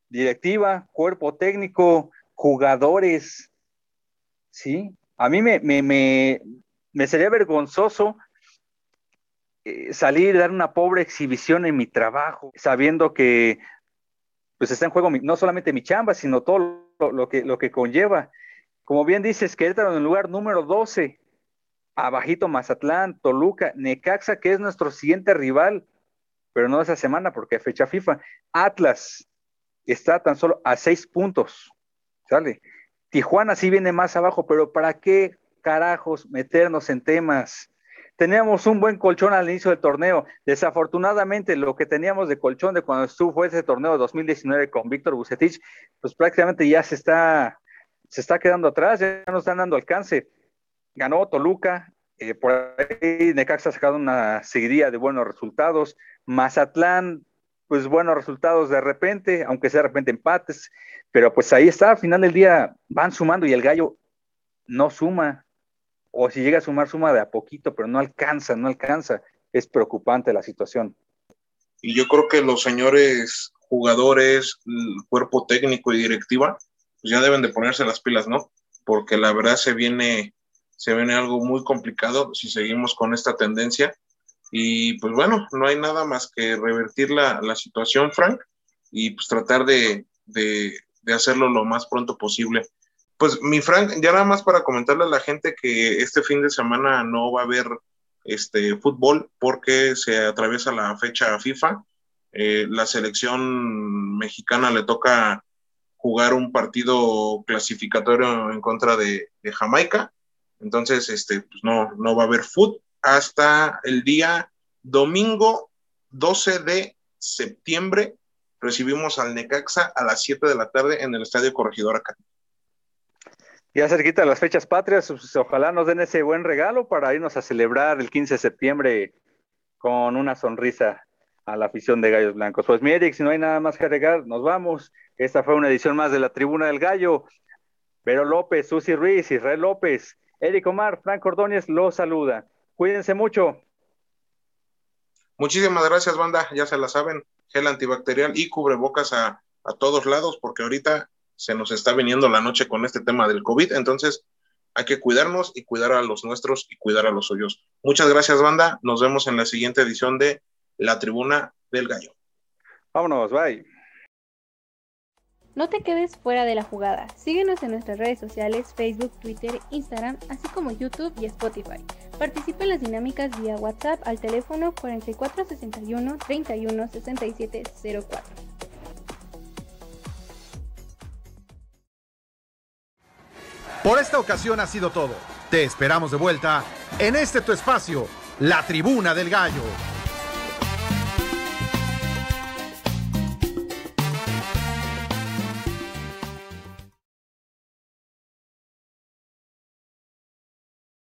directiva, cuerpo técnico, jugadores, ¿sí? A mí me, me, me, sería vergonzoso eh, salir y dar una pobre exhibición en mi trabajo, sabiendo que pues está en juego no solamente mi chamba, sino todo lo, que, lo que conlleva. Como bien dices, Querétaro en el lugar número 12, abajito Mazatlán, Toluca, Necaxa, que es nuestro siguiente rival, pero no esa semana porque fecha FIFA, Atlas, está tan solo a seis puntos, ¿sale? Tijuana sí viene más abajo, pero ¿para qué carajos meternos en temas? Teníamos un buen colchón al inicio del torneo. Desafortunadamente, lo que teníamos de colchón de cuando estuvo ese torneo 2019 con Víctor Bucetich, pues prácticamente ya se está, se está quedando atrás, ya no están dando alcance. Ganó Toluca, eh, por ahí Necaxa ha sacado una seguidilla de buenos resultados. Mazatlán pues buenos resultados de repente, aunque sea de repente empates, pero pues ahí está, al final del día van sumando y el gallo no suma, o si llega a sumar, suma de a poquito, pero no alcanza, no alcanza. Es preocupante la situación. Y yo creo que los señores jugadores, cuerpo técnico y directiva, pues ya deben de ponerse las pilas, ¿no? Porque la verdad se viene, se viene algo muy complicado si seguimos con esta tendencia y pues bueno, no hay nada más que revertir la, la situación, Frank, y pues tratar de, de, hacerlo lo más pronto posible. Pues mi Frank, ya nada más para comentarle a la gente que este fin de semana no va a haber este fútbol porque se atraviesa la fecha FIFA. Eh, la selección mexicana le toca jugar un partido clasificatorio en contra de, Jamaica. Entonces, este, pues no, no va a haber fútbol hasta el día domingo 12 de septiembre. Recibimos al Necaxa a las 7 de la tarde en el Estadio Corregidor acá. Ya cerquita las fechas patrias, pues, ojalá nos den ese buen regalo para irnos a celebrar el 15 de septiembre con una sonrisa a la afición de Gallos Blancos. Pues mi Eric, si no hay nada más que agregar, nos vamos. Esta fue una edición más de la Tribuna del Gallo. Vero López, Susi Ruiz, Israel López, Eric Omar, Frank Ordóñez los saluda. Cuídense mucho. Muchísimas gracias, banda. Ya se la saben, gel antibacterial y cubrebocas a, a todos lados, porque ahorita se nos está viniendo la noche con este tema del COVID. Entonces, hay que cuidarnos y cuidar a los nuestros y cuidar a los suyos. Muchas gracias, banda. Nos vemos en la siguiente edición de La Tribuna del Gallo. Vámonos, bye. No te quedes fuera de la jugada. Síguenos en nuestras redes sociales, Facebook, Twitter, Instagram, así como YouTube y Spotify. Participa en las dinámicas vía WhatsApp al teléfono 4461 31 67 04. Por esta ocasión ha sido todo. Te esperamos de vuelta en este tu espacio, la Tribuna del Gallo.